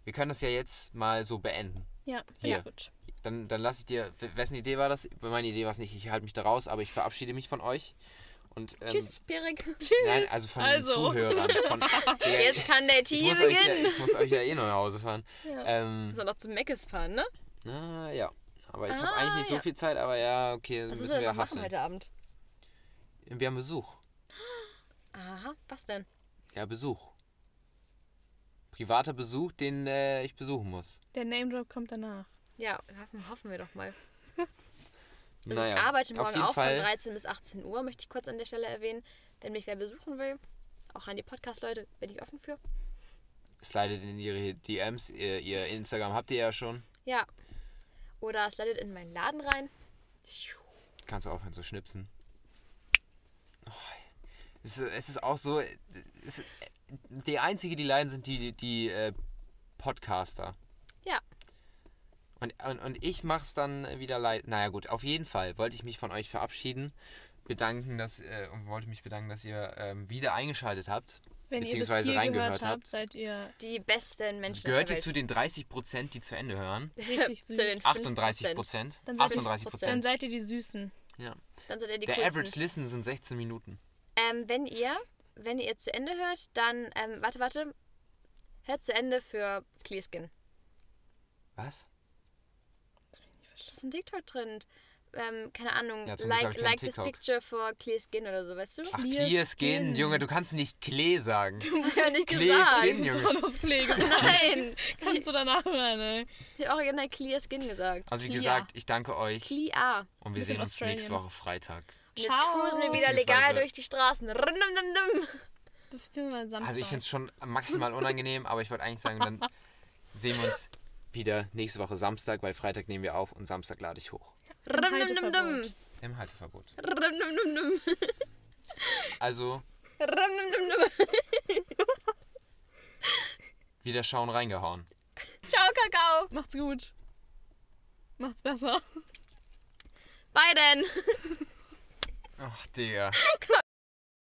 wir können das ja jetzt mal so beenden. Ja, Hier. ja gut. Dann, dann lasse ich dir, wessen Idee war das? Meine Idee war es nicht, ich halte mich da raus, aber ich verabschiede mich von euch. Und, ähm, Tschüss, Pirik. Nein, also von den Also. Zuhörern. Von, Digga, Jetzt kann der ich, Tee muss euch ja, beginnen. ich muss euch ja eh noch nach Hause fahren. Ja. Ähm, wir noch zu Meckes fahren, ne? na, ja. Aber ich habe Ah, eigentlich nicht so ja. viel Zeit, aber ja, okay, Was müssen müssen wir hassen. heute Abend? Wir haben Besuch. Aha, was denn? Ja, Besuch. Privater Besuch, den äh, ich besuchen muss. Der Name Drop kommt danach. Ja, hoffen wir doch mal. Also naja, ich arbeite morgen auch Fall. von 13 bis 18 Uhr, möchte ich kurz an der Stelle erwähnen. Wenn mich wer besuchen will, auch an die Podcast-Leute, bin ich offen für. Slidet in ihre DMs. Ihr, ihr Instagram habt ihr ja schon. Ja. Oder slidet in meinen Laden rein. Kannst du aufhören zu schnipsen. Oh, es, ist, es ist auch so. Es, die einzige, die leiden, sind die, die äh, Podcaster. Und, und, und ich mach's dann wieder leid. Naja, gut, auf jeden Fall wollte ich mich von euch verabschieden. Bedanken, dass, äh, und wollte mich bedanken, dass ihr ähm, wieder eingeschaltet habt. Wenn ihr bis beziehungsweise hier reingehört gehört habt, habt. seid ihr Die besten Menschen Gehört der ihr zu den 30%, die zu Ende hören? richtig Zu süß. den 38%? Dann seid ihr- 38%. Dann seid ihr die Süßen. Ja. Dann seid ihr die Der coolsten. Average Listen sind 16 Minuten. Ähm, wenn ihr, wenn ihr zu Ende hört, dann, ähm, warte, warte. Hört zu Ende für Clear Skin. Was? Das ist ein TikTok-Trend. Ähm, keine Ahnung, Ja, zum Glück like, like this picture for Clear Skin oder so, weißt du? Ach, Clear Clear Skin. Skin. Junge, du kannst nicht Klee sagen. Hab ich nicht Clear gesagt. Skin, Junge. Schon aus Klee gesagt. Nein, Kannst du danach hören, ey. ich habe original Clear Skin gesagt. Also wie Clear. gesagt, ich danke euch Clear. und wir sehen uns Australian. nächste Woche Freitag. Und jetzt Ciao. cruisen wir wieder legal durch die Straßen. Samstag. Also ich finde es schon maximal unangenehm, aber ich wollte eigentlich sagen, dann sehen wir uns wieder nächste Woche Samstag, weil Freitag nehmen wir auf und Samstag lade ich hoch. Im Halteverbot. Rundum-dum-dum. Also Rundum-dum-dum. wieder schauen reingehauen. Ciao, Kakao. Macht's gut. Macht's besser. Bye denn. Ach, Digga.